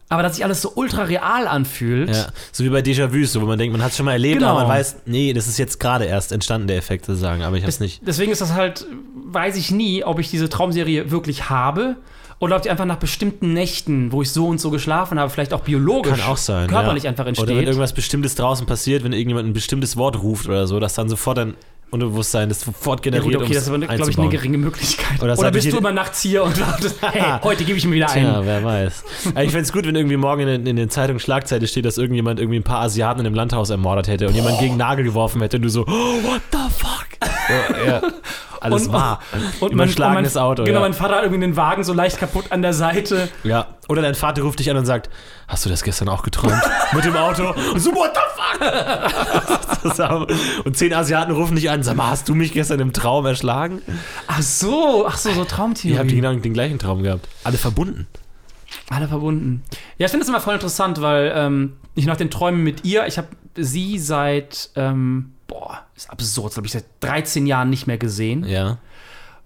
Aber dass sich alles so ultra real anfühlt. ja. So wie bei Déjà-vu, so, wo man denkt, man hat es schon mal erlebt, Genau. aber man weiß, nee, das ist jetzt gerade erst entstanden, der Effekt sozusagen, aber ich hab's nicht. Deswegen ist das halt, weiß ich nie, ob ich diese Traumserie wirklich habe oder ob die einfach nach bestimmten Nächten, wo ich so und so geschlafen habe, vielleicht auch biologisch, Kann auch sein. körperlich ja. einfach Oder wenn entsteht. irgendwas Bestimmtes draußen passiert, wenn irgendjemand ein bestimmtes Wort ruft oder so, dass dann sofort dein Unterbewusstsein das sofort Ja generiert, gut, okay, das ist aber, glaube ich, eine geringe Möglichkeit. Oder Oder bist du immer nachts hier und dachtest, hey, heute gebe ich mir wieder ein. Ja, wer weiß. Ich fände es gut, wenn irgendwie morgen in, in den Zeitungen Schlagzeile steht, dass irgendjemand irgendwie ein paar Asiaten in einem Landhaus ermordet hätte und jemand gegen Nagel geworfen hätte und du so, oh, what the fuck? So, ja, alles Und- wahr. Und Überschlagenes mein, Auto. Genau, ja. mein Vater hat irgendwie den Wagen so leicht kaputt an der Seite. ja. Oder dein Vater ruft dich an und sagt, hast du das gestern auch geträumt? Mit dem Auto? Und so, what the fuck? Und zehn Asiaten rufen dich an, sag mal, hast du mich gestern im Traum erschlagen? Ach so, ach so, so Ihr Traumtheorie. habt genau den gleichen Traum gehabt. Alle verbunden. Alle verbunden. Ja, ich finde das immer voll interessant, weil ähm, ich nach den Träumen mit ihr, ich habe sie seit, ähm, boah, ist absurd, glaube ich, seit 13 Jahren nicht mehr gesehen. Ja.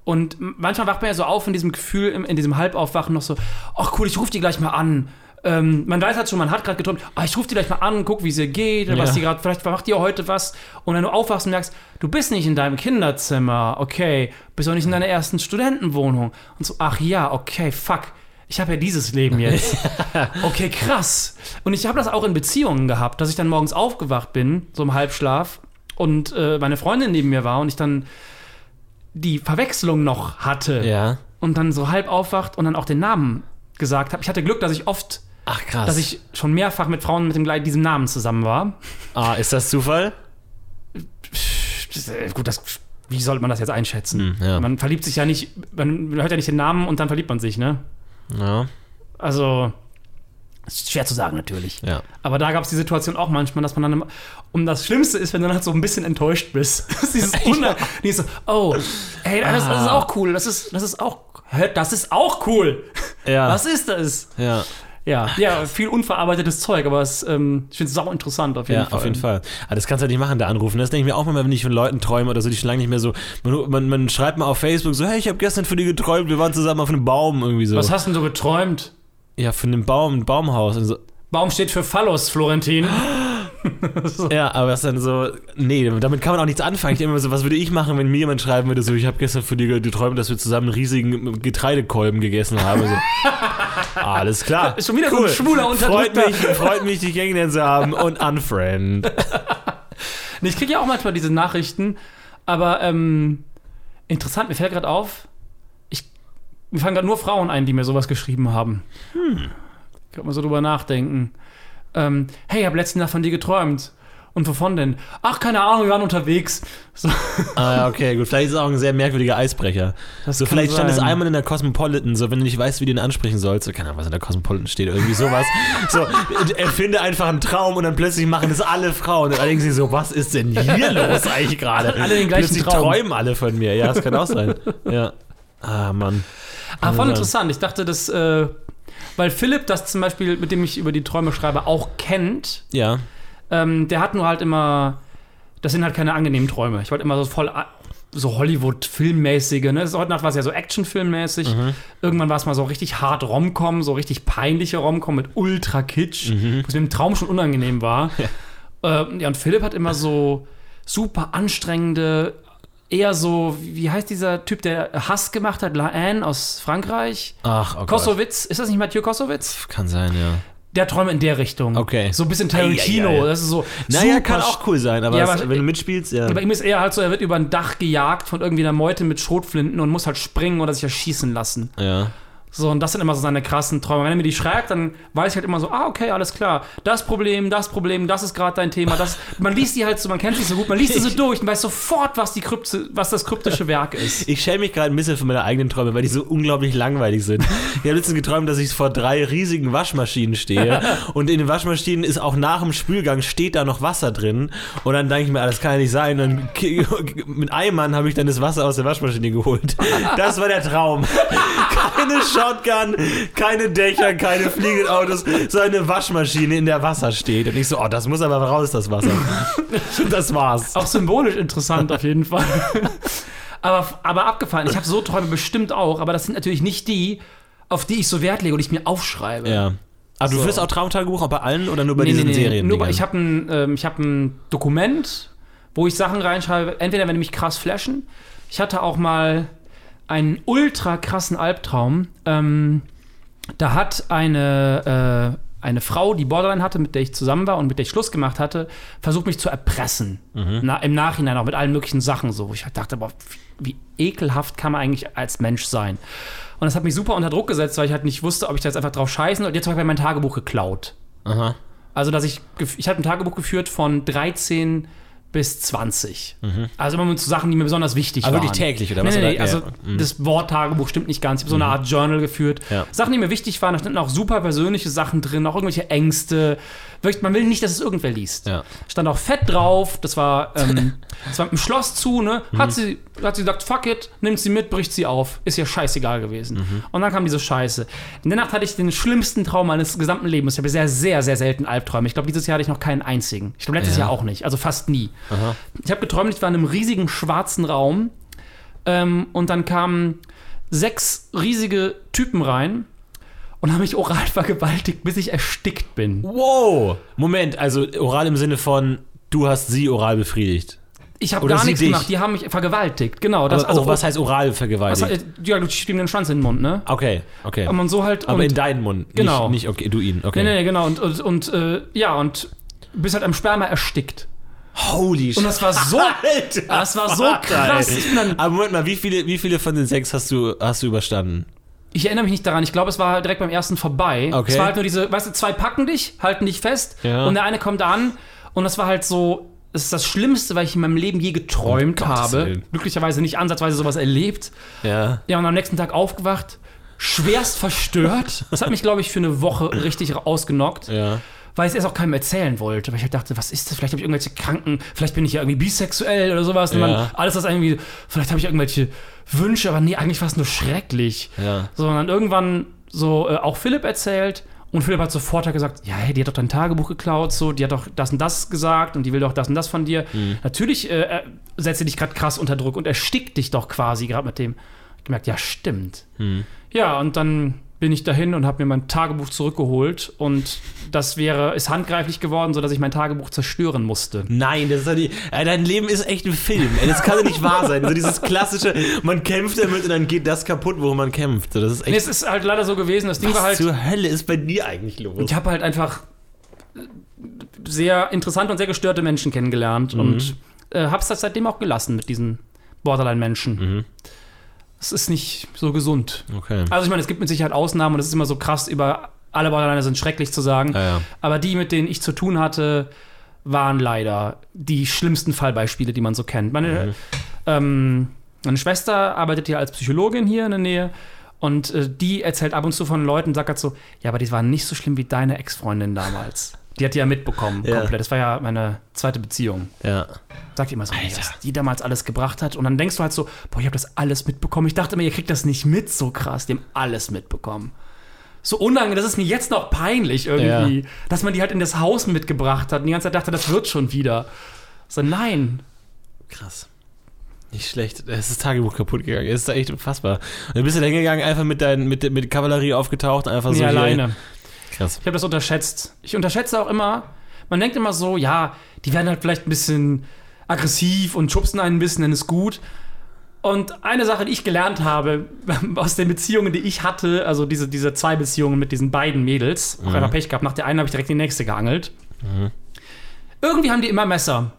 Und manchmal wacht man ja so auf in diesem Gefühl, in diesem Halbaufwachen noch so, ach cool, ich rufe die gleich mal an. Ähm, man weiß halt schon, man hat gerade geträumt, ah, ich rufe die gleich mal an, guck, wie sie geht, oder was Ja. die gerade, vielleicht macht die ja heute was. Und wenn du aufwachst und merkst, du bist nicht in deinem Kinderzimmer, okay, bist auch nicht in deiner ersten Studentenwohnung. Und so, ach ja, okay, fuck. Ich habe ja dieses Leben jetzt. Okay, krass. Und ich habe das auch in Beziehungen gehabt, dass ich dann morgens aufgewacht bin, so im Halbschlaf, und äh, meine Freundin neben mir war und ich dann die Verwechslung noch hatte Ja. und dann so halb aufwacht und dann auch den Namen gesagt habe. Ich hatte Glück, dass ich oft, Ach krass. dass ich schon mehrfach mit Frauen mit dem gleich diesem Namen zusammen war. ah, ist das Zufall? äh, gut, das, wie sollte man das jetzt einschätzen? Hm, ja. Man verliebt sich ja nicht, man hört ja nicht den Namen und dann verliebt man sich, ne? Ja, Also, ist schwer zu sagen natürlich. ja. Aber da gab es die Situation auch manchmal, dass man dann, und das Schlimmste ist, wenn du dann halt so ein bisschen enttäuscht bist. Das ist dieses Wunder, die so, oh, hey, das, das ist Ah. auch cool, das ist, das ist auch, das ist auch cool. Ja. Was ist das? Ja. Ja, ja, viel unverarbeitetes Zeug, aber es, ähm, ich finde es sau interessant auf jeden Ja, Fall. auf jeden Fall. Aber das kannst du halt nicht machen, da anrufen. Das denke ich mir auch immer, wenn ich von Leuten träume oder so, die schon lange nicht mehr so. Man, man, man schreibt mal auf Facebook so, hey, ich habe gestern von dir geträumt, wir waren zusammen auf einem Baum irgendwie so. Was hast denn du geträumt? Ja, von einem Baum, ein Baumhaus. Und so. Baum steht für Phallus, Florentin. Ja, aber es ist dann so, nee, damit kann man auch nichts anfangen. Ich denke immer so, was würde ich machen, wenn mir jemand schreiben würde, so, ich habe gestern von dir geträumt, dass wir zusammen einen riesigen Getreidekolben gegessen haben. So, alles klar. Ist schon wieder so ein schwuler freut Unterdrückter. mich, freut mich, dich kennengelernt zu haben und unfriend. Nee, ich kriege ja auch manchmal diese Nachrichten, aber ähm, interessant, mir fällt gerade auf, mir fallen gerade nur Frauen ein, die mir sowas geschrieben haben. Hm. Kann man so drüber nachdenken. Ähm, hey, ich habe letzte Nacht von dir geträumt. Und wovon denn? Ach, keine Ahnung, wir waren unterwegs. So, Ah, okay, gut. Vielleicht ist es auch ein sehr merkwürdiger Eisbrecher. das So, vielleicht stand es sein. einmal in der Cosmopolitan, so, wenn du nicht weißt, wie du ihn ansprechen sollst. So, keine Ahnung, was in der Cosmopolitan steht, irgendwie sowas. so, erfinde einfach einen Traum und dann plötzlich machen das alle Frauen. Und dann denken sie so, was ist denn hier los eigentlich gerade? Alle den gleichen plötzlich Traum. träumen alle von mir. Ja, das kann auch sein. Ja. Ah, Mann. Ah, voll interessant. Ich dachte, dass, äh, weil Philipp das zum Beispiel, mit dem ich über die Träume schreibe, auch kennt. Ja. Ähm, der hat nur halt immer, das sind halt keine angenehmen Träume. Ich wollte immer so voll so Hollywood-Filmmäßige, ne? Heute Nacht war es ja so Actionfilmmäßig. Irgendwann war es mal so richtig hart Romcom, so richtig peinliche Romcom mit Ultra-Kitsch, was mir im Traum schon unangenehm war. Ja. Äh, ja, und Philipp hat immer so super anstrengende, eher so, wie heißt dieser Typ, der Hass gemacht hat, La Anne aus Frankreich? Ach, oh Gott. Kosowitz, ist das nicht Mathieu Kosowitz? Kann sein, ja. Der Träume in der Richtung. Okay. So ein bisschen Tarantino. Ei, ei, ei. Das ist so. Naja, kann auch cool sein, aber Ja, aber- wenn du mitspielst, ja. Bei ihm ist eher halt so, er wird über ein Dach gejagt von irgendwie einer Meute mit Schrotflinten und muss halt springen oder sich erschießen lassen. ja. So, und das sind immer so seine krassen Träume. Wenn er mir die schreibt, dann weiß ich halt immer so, ah, okay, alles klar. Das Problem, das Problem, das ist gerade dein Thema. Das, man liest die halt so, man kennt sie so gut, man liest sie so durch und weiß sofort, was, die Krypte, was das kryptische Werk ist. Ich schäme mich gerade ein bisschen für meine eigenen Träume, weil die so unglaublich langweilig sind. Ich habe letztens geträumt, dass ich vor drei riesigen Waschmaschinen stehe und in den Waschmaschinen ist auch nach dem Spülgang steht da noch Wasser drin und dann denke ich mir, ah, das kann ja nicht sein. Und mit Eimern habe ich dann das Wasser aus der Waschmaschine geholt. Das war der Traum. Keine Shotgun, keine Dächer, keine fliegenden Autos, so eine Waschmaschine, in der Wasser steht. Und ich so, oh, das muss aber raus, das Wasser. Das war's. Auch symbolisch interessant auf jeden Fall. aber, aber abgefahren. Ich habe so Träume bestimmt auch, aber das sind natürlich nicht die, auf die ich so Wert lege und ich mir aufschreibe. Ja. Aber du So. führst auch Traumtagebuch auch bei allen oder nur bei diesen Serien? Nur, bei- ich habe ein, ähm, ich hab ein Dokument, wo ich Sachen reinschreibe, entweder wenn die mich krass flashen. Ich hatte auch mal einen ultra krassen Albtraum. Ähm, da hat eine, äh, eine Frau, die Borderline hatte, mit der ich zusammen war und mit der ich Schluss gemacht hatte, versucht mich zu erpressen. Na, Im Nachhinein auch mit allen möglichen Sachen so. Wo ich halt dachte, boah, wie ekelhaft kann man eigentlich als Mensch sein? Und das hat mich super unter Druck gesetzt, weil ich halt nicht wusste, ob ich da jetzt einfach drauf scheißen und jetzt habe ich mein Tagebuch geklaut. Aha. Also, dass ich, ich habe ein Tagebuch geführt von 13 bis 20. Also immer mit so Sachen, die mir besonders wichtig Aber waren. Mhm. wirklich täglich, oder nee, was? Nee, Oder- nee, also ja, mhm. das Wort Tagebuch stimmt nicht ganz. Ich habe so eine Art Journal geführt. Ja. Sachen, die mir wichtig waren, da standen auch super persönliche Sachen drin, auch irgendwelche Ängste. Wirklich, man will nicht, dass es irgendwer liest. Ja. Stand auch fett drauf, das war, ähm, das war im Schloss zu, ne? Mhm. Hat, sie, hat sie gesagt, fuck it, nimmt sie mit, bricht sie auf. Ist ja scheißegal gewesen. Mhm. Und dann kam diese Scheiße. In der Nacht hatte ich den schlimmsten Traum meines gesamten Lebens. Ich habe sehr, sehr, sehr selten Albträume. Ich glaube, dieses Jahr hatte ich noch keinen einzigen. Ich glaube, letztes Ja. Jahr auch nicht. Also fast nie. Ich habe geträumt, ich war in einem riesigen schwarzen Raum. Ähm, und dann kamen sechs riesige Typen rein und haben mich oral vergewaltigt, bis ich erstickt bin. Wow! Moment, also oral im Sinne von, du hast sie oral befriedigt. Ich habe gar nichts dich. gemacht, die haben mich vergewaltigt. Genau, das Das, also also, was heißt oral was, vergewaltigt? äh, ja, du schiebst ihm den Schwanz in den Mund, ne? okay, okay. Und so halt Aber und, in deinen Mund. Genau. Nicht, nicht okay, du ihn. Okay. Nee, nee, genau und und, und äh, ja, und bist halt am Sperma erstickt. Holy Und das war so Alter, das war so krass. Aber Moment mal, wie viele, wie viele von den sechs hast du, hast du überstanden? Ich erinnere mich nicht daran. Ich glaube, es war direkt beim ersten vorbei. Okay. Es war halt nur diese, weißt du, zwei packen dich, halten dich fest Ja. und der eine kommt an und das war halt so, es ist das Schlimmste, was ich in meinem Leben je geträumt Um Gottes habe. Willen. Glücklicherweise nicht ansatzweise sowas erlebt. Ja. Ja, und am nächsten Tag aufgewacht, schwerst verstört. Das hat mich, glaube ich, für eine Woche richtig ausgenockt. Ja. Weil ich es erst auch keinem erzählen wollte. Weil ich halt dachte, was ist das? Vielleicht habe ich irgendwelche Kranken, vielleicht bin ich ja irgendwie bisexuell oder sowas. Und Ja. man, alles das irgendwie, vielleicht habe ich irgendwelche Wünsche, aber nee, eigentlich war es nur schrecklich. Ja. Sondern irgendwann so äh, auch Philipp erzählt und Philipp hat sofort halt gesagt, ja, hey, die hat doch dein Tagebuch geklaut, so, die hat doch das und das gesagt und die will doch das und das von dir. Mhm. Natürlich äh, äh, setzt sie dich gerade krass unter Druck und erstickt dich doch quasi gerade mit dem. Ich gemerkt, ja, stimmt. Mhm. Ja, und dann bin ich dahin und habe mir mein Tagebuch zurückgeholt und das wäre, ist handgreiflich geworden, sodass ich mein Tagebuch zerstören musste. Nein, das ist doch nicht. Ey, dein Leben ist echt ein Film. Ey, das kann doch nicht wahr sein. So dieses klassische, man kämpft damit und dann geht das kaputt, worum man kämpft. So, das ist Nee, echt. es ist halt leider so gewesen, das Ding war Was halt, zur Hölle ist bei dir eigentlich los? ich habe halt einfach sehr interessante und sehr gestörte Menschen kennengelernt und äh, habe es halt seitdem auch gelassen mit diesen Borderline-Menschen. Es ist nicht so gesund. Okay. Also ich meine, es gibt mit Sicherheit Ausnahmen und es ist immer so krass, über alle Borderliner sind schrecklich zu sagen. Ja, ja. Aber die, mit denen ich zu tun hatte, waren leider die schlimmsten Fallbeispiele, die man so kennt. Meine, ähm, meine Schwester arbeitet ja als Psychologin hier in der Nähe und äh, die erzählt ab und zu von Leuten, sagt halt so, ja, aber die waren nicht so schlimm wie deine Ex-Freundin damals. Die hat die ja mitbekommen, Ja. komplett. Das war ja meine zweite Beziehung. Ja. Sagt immer so, nee, Alter. was die damals alles gebracht hat. Und dann denkst du halt so, boah, ich habe das alles mitbekommen. Ich dachte immer, ihr kriegt das nicht mit, so krass. Die haben alles mitbekommen. So unangenehm, das ist mir jetzt noch peinlich irgendwie, dass man die halt in das Haus mitgebracht hat und die ganze Zeit dachte, das wird schon wieder. So, nein. Krass. Nicht schlecht. Es ist das Tagebuch kaputt gegangen. Es ist da echt unfassbar. Und du bist ja hingegangen, einfach mit, dein, mit, mit Kavallerie aufgetaucht, einfach so. hier- alleine. Krass. Ich habe das unterschätzt. Ich unterschätze auch immer, man denkt immer so, ja, die werden halt vielleicht ein bisschen aggressiv und schubsen einen ein bisschen, dann ist gut. Und eine Sache, die ich gelernt habe aus den Beziehungen, die ich hatte, also diese, diese zwei Beziehungen mit diesen beiden Mädels, auch einfach Pech gehabt, nach der einen habe ich direkt die nächste geangelt. Irgendwie haben die immer Messer.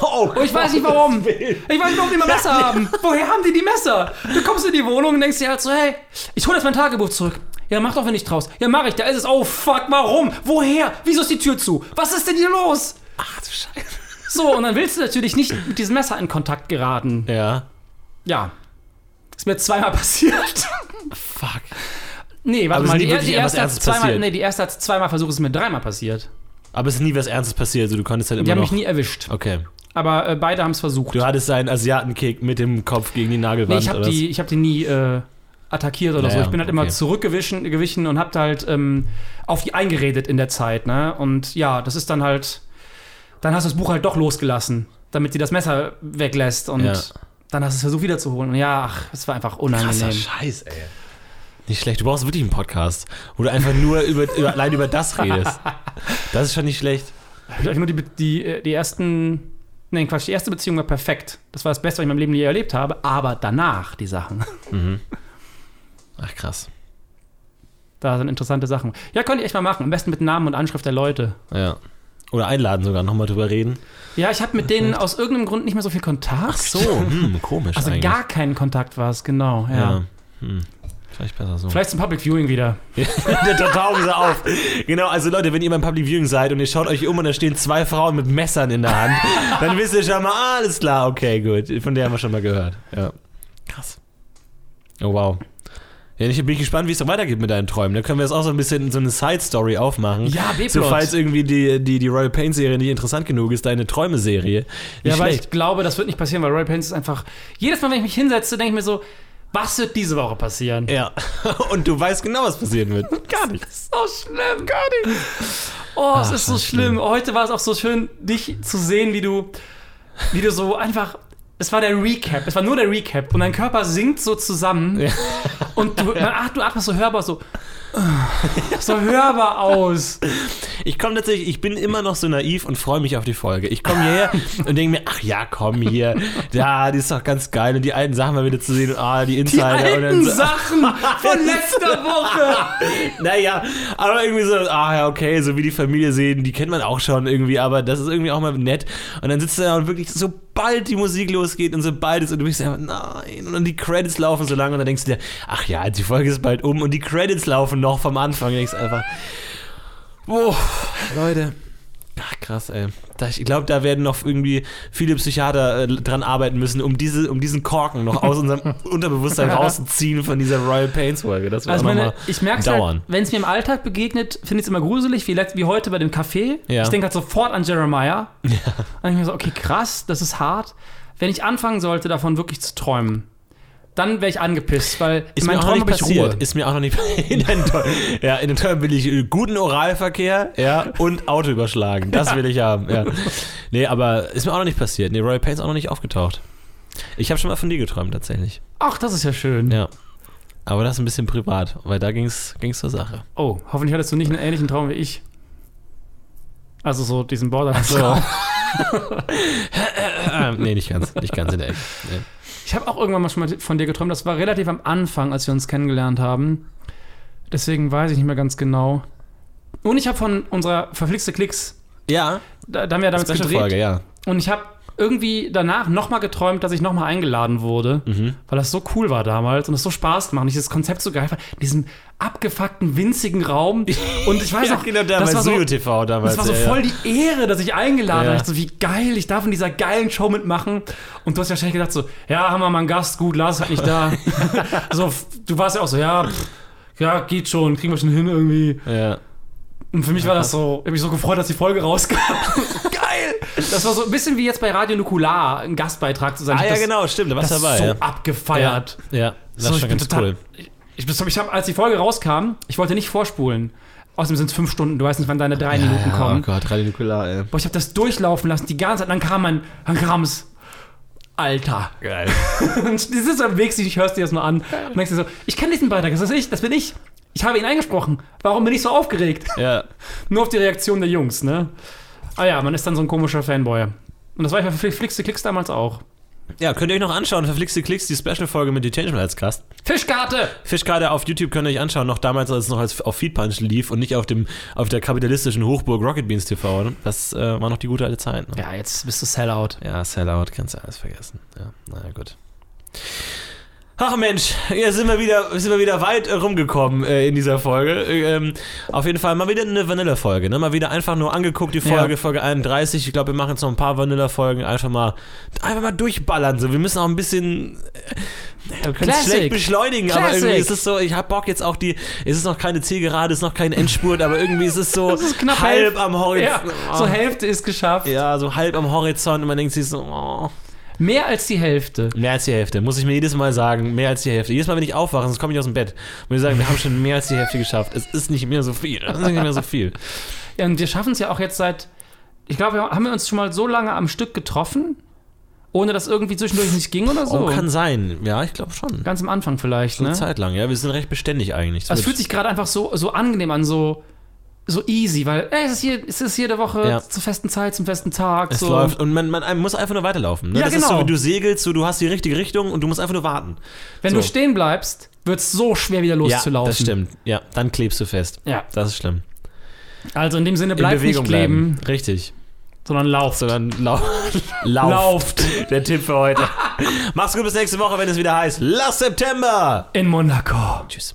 Oh, Und ich weiß nicht warum. Ich weiß nicht, warum die immer Messer haben. Woher haben die die Messer? Du kommst in die Wohnung und denkst dir halt so, hey, ich hole jetzt mein Tagebuch zurück. Ja, mach doch, wenn ich traust. Ja, mach ich, da ist es. Oh, fuck, warum? Woher? Wieso ist die Tür zu? Was ist denn hier los? Ach du Scheiße. So, und dann willst du natürlich nicht mit diesem Messer in Kontakt geraten. Ja. Ja. Ist mir zweimal passiert. Fuck. Nee, warte ist mal, die, die erste zweimal, nee, die erste hat zweimal versucht, es ist mir dreimal passiert. Aber es ist nie was Ernstes passiert. Also du konntest halt Die immer haben noch. mich nie erwischt. okay. Aber äh, beide haben es versucht. Du hattest einen Asiatenkick mit dem Kopf gegen die Nagelwand. Nee, ich habe die, ich hab die nie äh, attackiert oder Ja, so. Ich bin halt immer okay. zurückgewichen gewichen und hab halt ähm, auf die eingeredet in der Zeit. Ne? Und ja, das ist dann halt. Dann hast du das Buch halt doch losgelassen, damit sie das Messer weglässt. Und Ja. dann hast du es versucht wiederzuholen. Und ja, ach, es war einfach Krasser unangenehm. Scheiß, ey. Nicht schlecht. Du brauchst wirklich einen Podcast, wo du einfach nur über, über, allein über das redest. Das ist schon nicht schlecht. Vielleicht nur die, die, äh, die ersten. Nein, Quatsch, die erste Beziehung war perfekt. Das war das Beste, was ich in meinem Leben je erlebt habe. Aber danach die Sachen. Ach krass. Da sind interessante Sachen. Ja, könnt ihr echt mal machen. Am besten mit Namen und Anschrift der Leute. Ja. Oder einladen sogar, nochmal drüber reden. Ja, ich habe mit denen aus irgendeinem Grund nicht mehr so viel Kontakt. So, hm, komisch Also eigentlich. gar keinen Kontakt war es, genau. Ja. Ja. Hm. Vielleicht besser so. Vielleicht zum Public Viewing wieder. da tauchen sie auf. Genau, also Leute, wenn ihr beim Public Viewing seid und ihr schaut euch um und da stehen zwei Frauen mit Messern in der Hand, dann wisst ihr schon mal, alles klar, okay, gut. Von der haben wir schon mal gehört. Ja. Krass. Oh, wow. Ja, ich bin ich gespannt, wie es so weitergeht mit deinen Träumen. Da können wir jetzt auch so ein bisschen so eine Side-Story aufmachen. Ja, B-Plot. So, falls irgendwie die, die, die Royal Pain-Serie nicht interessant genug ist, deine Träume-Serie. Ja, aber schlecht. ich glaube, das wird nicht passieren, weil Roy Pence ist einfach. Jedes Mal, wenn ich mich hinsetze, denke ich mir so, was wird diese Woche passieren? Ja. Und du weißt genau, was passieren wird. Gar nicht. Das ist so schlimm. Gar nicht. Oh, es Ach, ist so schon schlimm. Heute war es auch so schön, dich zu sehen, wie du, wie du so einfach. Es war der Recap, es war nur der Recap und dein Körper sinkt so zusammen Ja. und du, man, ach, du atmest so hörbar so, so hörbar aus. Ich komme tatsächlich, ich bin immer noch so naiv und freue mich auf die Folge. Ich komme hierher und denke mir, ach ja, komm hier, ja, die ist doch ganz geil. Und die alten Sachen mal wieder zu sehen ah, die Die Insider. Und dann alten so, Sachen von letzter Woche. naja, aber irgendwie so, ah ja, okay, so wie die Familie sehen, die kennt man auch schon irgendwie, aber das ist irgendwie auch mal nett. Und dann sitzt du da und wirklich, sobald die Musik losgeht und sobald es und du bist einfach, nein, und dann die Credits laufen so lange und dann denkst du dir, ach ja, die Folge ist bald um. Und die Credits laufen noch vom Anfang denkst einfach, boah, Leute, Ach, krass, ey. Ich glaube, da werden noch irgendwie viele Psychiater äh, dran arbeiten müssen, um, diese, um diesen Korken noch aus unserem Unterbewusstsein rauszuziehen von dieser Royal Pains Folge. Das wird Also meine, ich merke es dauern. halt, wenn es mir im Alltag begegnet, finde ich es immer gruselig, wie, letzt, wie heute bei dem Café. Ja. Ich denke halt sofort an Jeremiah. Ja. Und ich mir so, okay, krass, das ist hart. Wenn ich anfangen sollte, davon wirklich zu träumen, dann wäre ich angepisst, weil Ist in mir meinen auch noch Träumen nicht habe ich Ruhe. passiert. Ist mir auch noch nicht in Träumen. Ja, in den Träumen will ich äh, guten Oralverkehr, ja, und Auto überschlagen. Das will ich haben, ja. Nee, aber ist mir auch noch nicht passiert. Nee, Royal Pains auch noch nicht aufgetaucht. Ich habe schon mal von dir geträumt, tatsächlich. Ach, das ist ja schön. Ja. Aber das ist ein bisschen privat, weil da ging es zur Sache. Oh, hoffentlich hattest du nicht einen ähnlichen Traum wie ich. Also so diesen Borderlands. So. nee, nicht ganz. Nicht ganz in der Ecke. Nee. Ich habe auch irgendwann mal schon mal von dir geträumt. Das war relativ am Anfang, als wir uns kennengelernt haben. Deswegen weiß ich nicht mehr ganz genau. Und ich habe von unserer verflixte Klicks, Ja, da, da haben wir ja damit gedreht. Special-Folge, ja. Und ich habe irgendwie danach nochmal geträumt, dass ich nochmal eingeladen wurde, Mhm. weil das so cool war damals und es so Spaß gemacht und ich das Konzept so geil fand. In diesem abgefuckten, winzigen Raum. Und ich weiß ja, auch, genau, das damals war so, TV damals. das war so ja, voll die Ehre, dass ich eingeladen war. Ich so, wie geil, ich darf in dieser geilen Show mitmachen. Und du hast ja wahrscheinlich gedacht so, ja, haben wir mal einen Gast, gut, Lars ist halt nicht da. so, du warst ja auch so, ja, pff, ja, geht schon, kriegen wir schon hin irgendwie. Ja. Und für mich war das so, ich hab mich so gefreut, dass die Folge rauskam. Das war so ein bisschen wie jetzt bei Radio Nukular, ein Gastbeitrag zu sein. Ah, ja, genau, stimmt, da warst das dabei. so ja. abgefeiert. Ja, das So, ist ich schon ganz total, cool. Ich, ich, ich hab, als die Folge rauskam, ich wollte nicht vorspulen. Außerdem sind es fünf Stunden, du weißt nicht, wann deine drei Minuten ja, kommen. Oh Gott, Radio Nukular, ey. Boah, ich habe das durchlaufen lassen, die ganze Zeit. Dann kam mein, dann kam es. Alter. Geil. Und das ist am Weg, ich hörst dir das nur an. Und denkst dir so, ich kenne diesen Beitrag, das ist ich, das bin ich. Ich habe ihn eingesprochen. Warum bin ich so aufgeregt? Ja. Nur auf die Reaktion der Jungs, ne? Ah ja, man ist dann so ein komischer Fanboy. Und das war ich bei Flixte Klicks damals auch. ja, könnt ihr euch noch anschauen, verflixte Klicks, die Special-Folge mit Detention als Gast. Fischkarte! Fischkarte auf YouTube könnt ihr euch anschauen, noch damals, als es noch als, auf Feedpunch lief und nicht auf, dem, auf der kapitalistischen Hochburg Rocket Beans TV. Ne? Das äh, war noch die gute alte Zeit. Ne? Ja, jetzt bist du Sellout. Ja, Sellout, kannst du alles vergessen. Ja, naja, gut. Ach Mensch, hier sind wir wieder, sind wir wieder weit äh, rumgekommen äh, in dieser Folge. Ähm, auf jeden Fall mal wieder eine Vanilla-Folge. Ne? Mal wieder einfach nur angeguckt, die Folge, Ja. Folge 31. Ich glaube, wir machen jetzt noch ein paar Vanilla-Folgen. Einfach mal, einfach mal durchballern. So. Wir müssen auch ein bisschen. Äh, wir können es schlecht beschleunigen, aber Classic. irgendwie ist es so, ich habe Bock jetzt auch die. Es ist noch keine Zielgerade, es ist noch kein Endspurt, aber irgendwie ist es so ist knapp halb Hälfte. am Horizont. Ja, so Hälfte ist geschafft. Ja, so halb am Horizont und man denkt sich so, oh. Mehr als die Hälfte. Mehr als die Hälfte, muss ich mir jedes Mal sagen, mehr als die Hälfte. Jedes Mal, wenn ich aufwache, sonst komme ich aus dem Bett, muss ich sagen, wir haben schon mehr als die Hälfte geschafft. Es ist nicht mehr so viel. Es ist nicht mehr so viel. Ja, und wir schaffen es ja auch jetzt seit. Ich glaube, wir- haben wir uns schon mal so lange am Stück getroffen, ohne dass irgendwie zwischendurch nicht ging oder so? Oh, kann sein. Ja, ich glaube schon. Ganz am Anfang vielleicht, Eine ne? Zeit lang, ja. Wir sind recht beständig eigentlich. Also es fühlt sich gerade einfach so, so angenehm an, so, so easy, weil ey, es, ist hier, es ist jede Woche Ja. zur festen Zeit, zum festen Tag. es so. läuft und man, man muss einfach nur weiterlaufen. Ne? Ja, das ist so, genau. wie du segelst, so, du hast die richtige Richtung und du musst einfach nur warten. Wenn so. du stehen bleibst, wird es so schwer wieder loszulaufen. Ja, das stimmt. Ja, dann klebst du fest. Ja. Das ist schlimm. Also in dem Sinne, In bleib nicht kleben, bleiben. Richtig. sondern lauf. Sondern lau lauft. Der Tipp für heute. Mach's gut bis nächste Woche, wenn es wieder heißt Last September. In Monaco. Tschüss.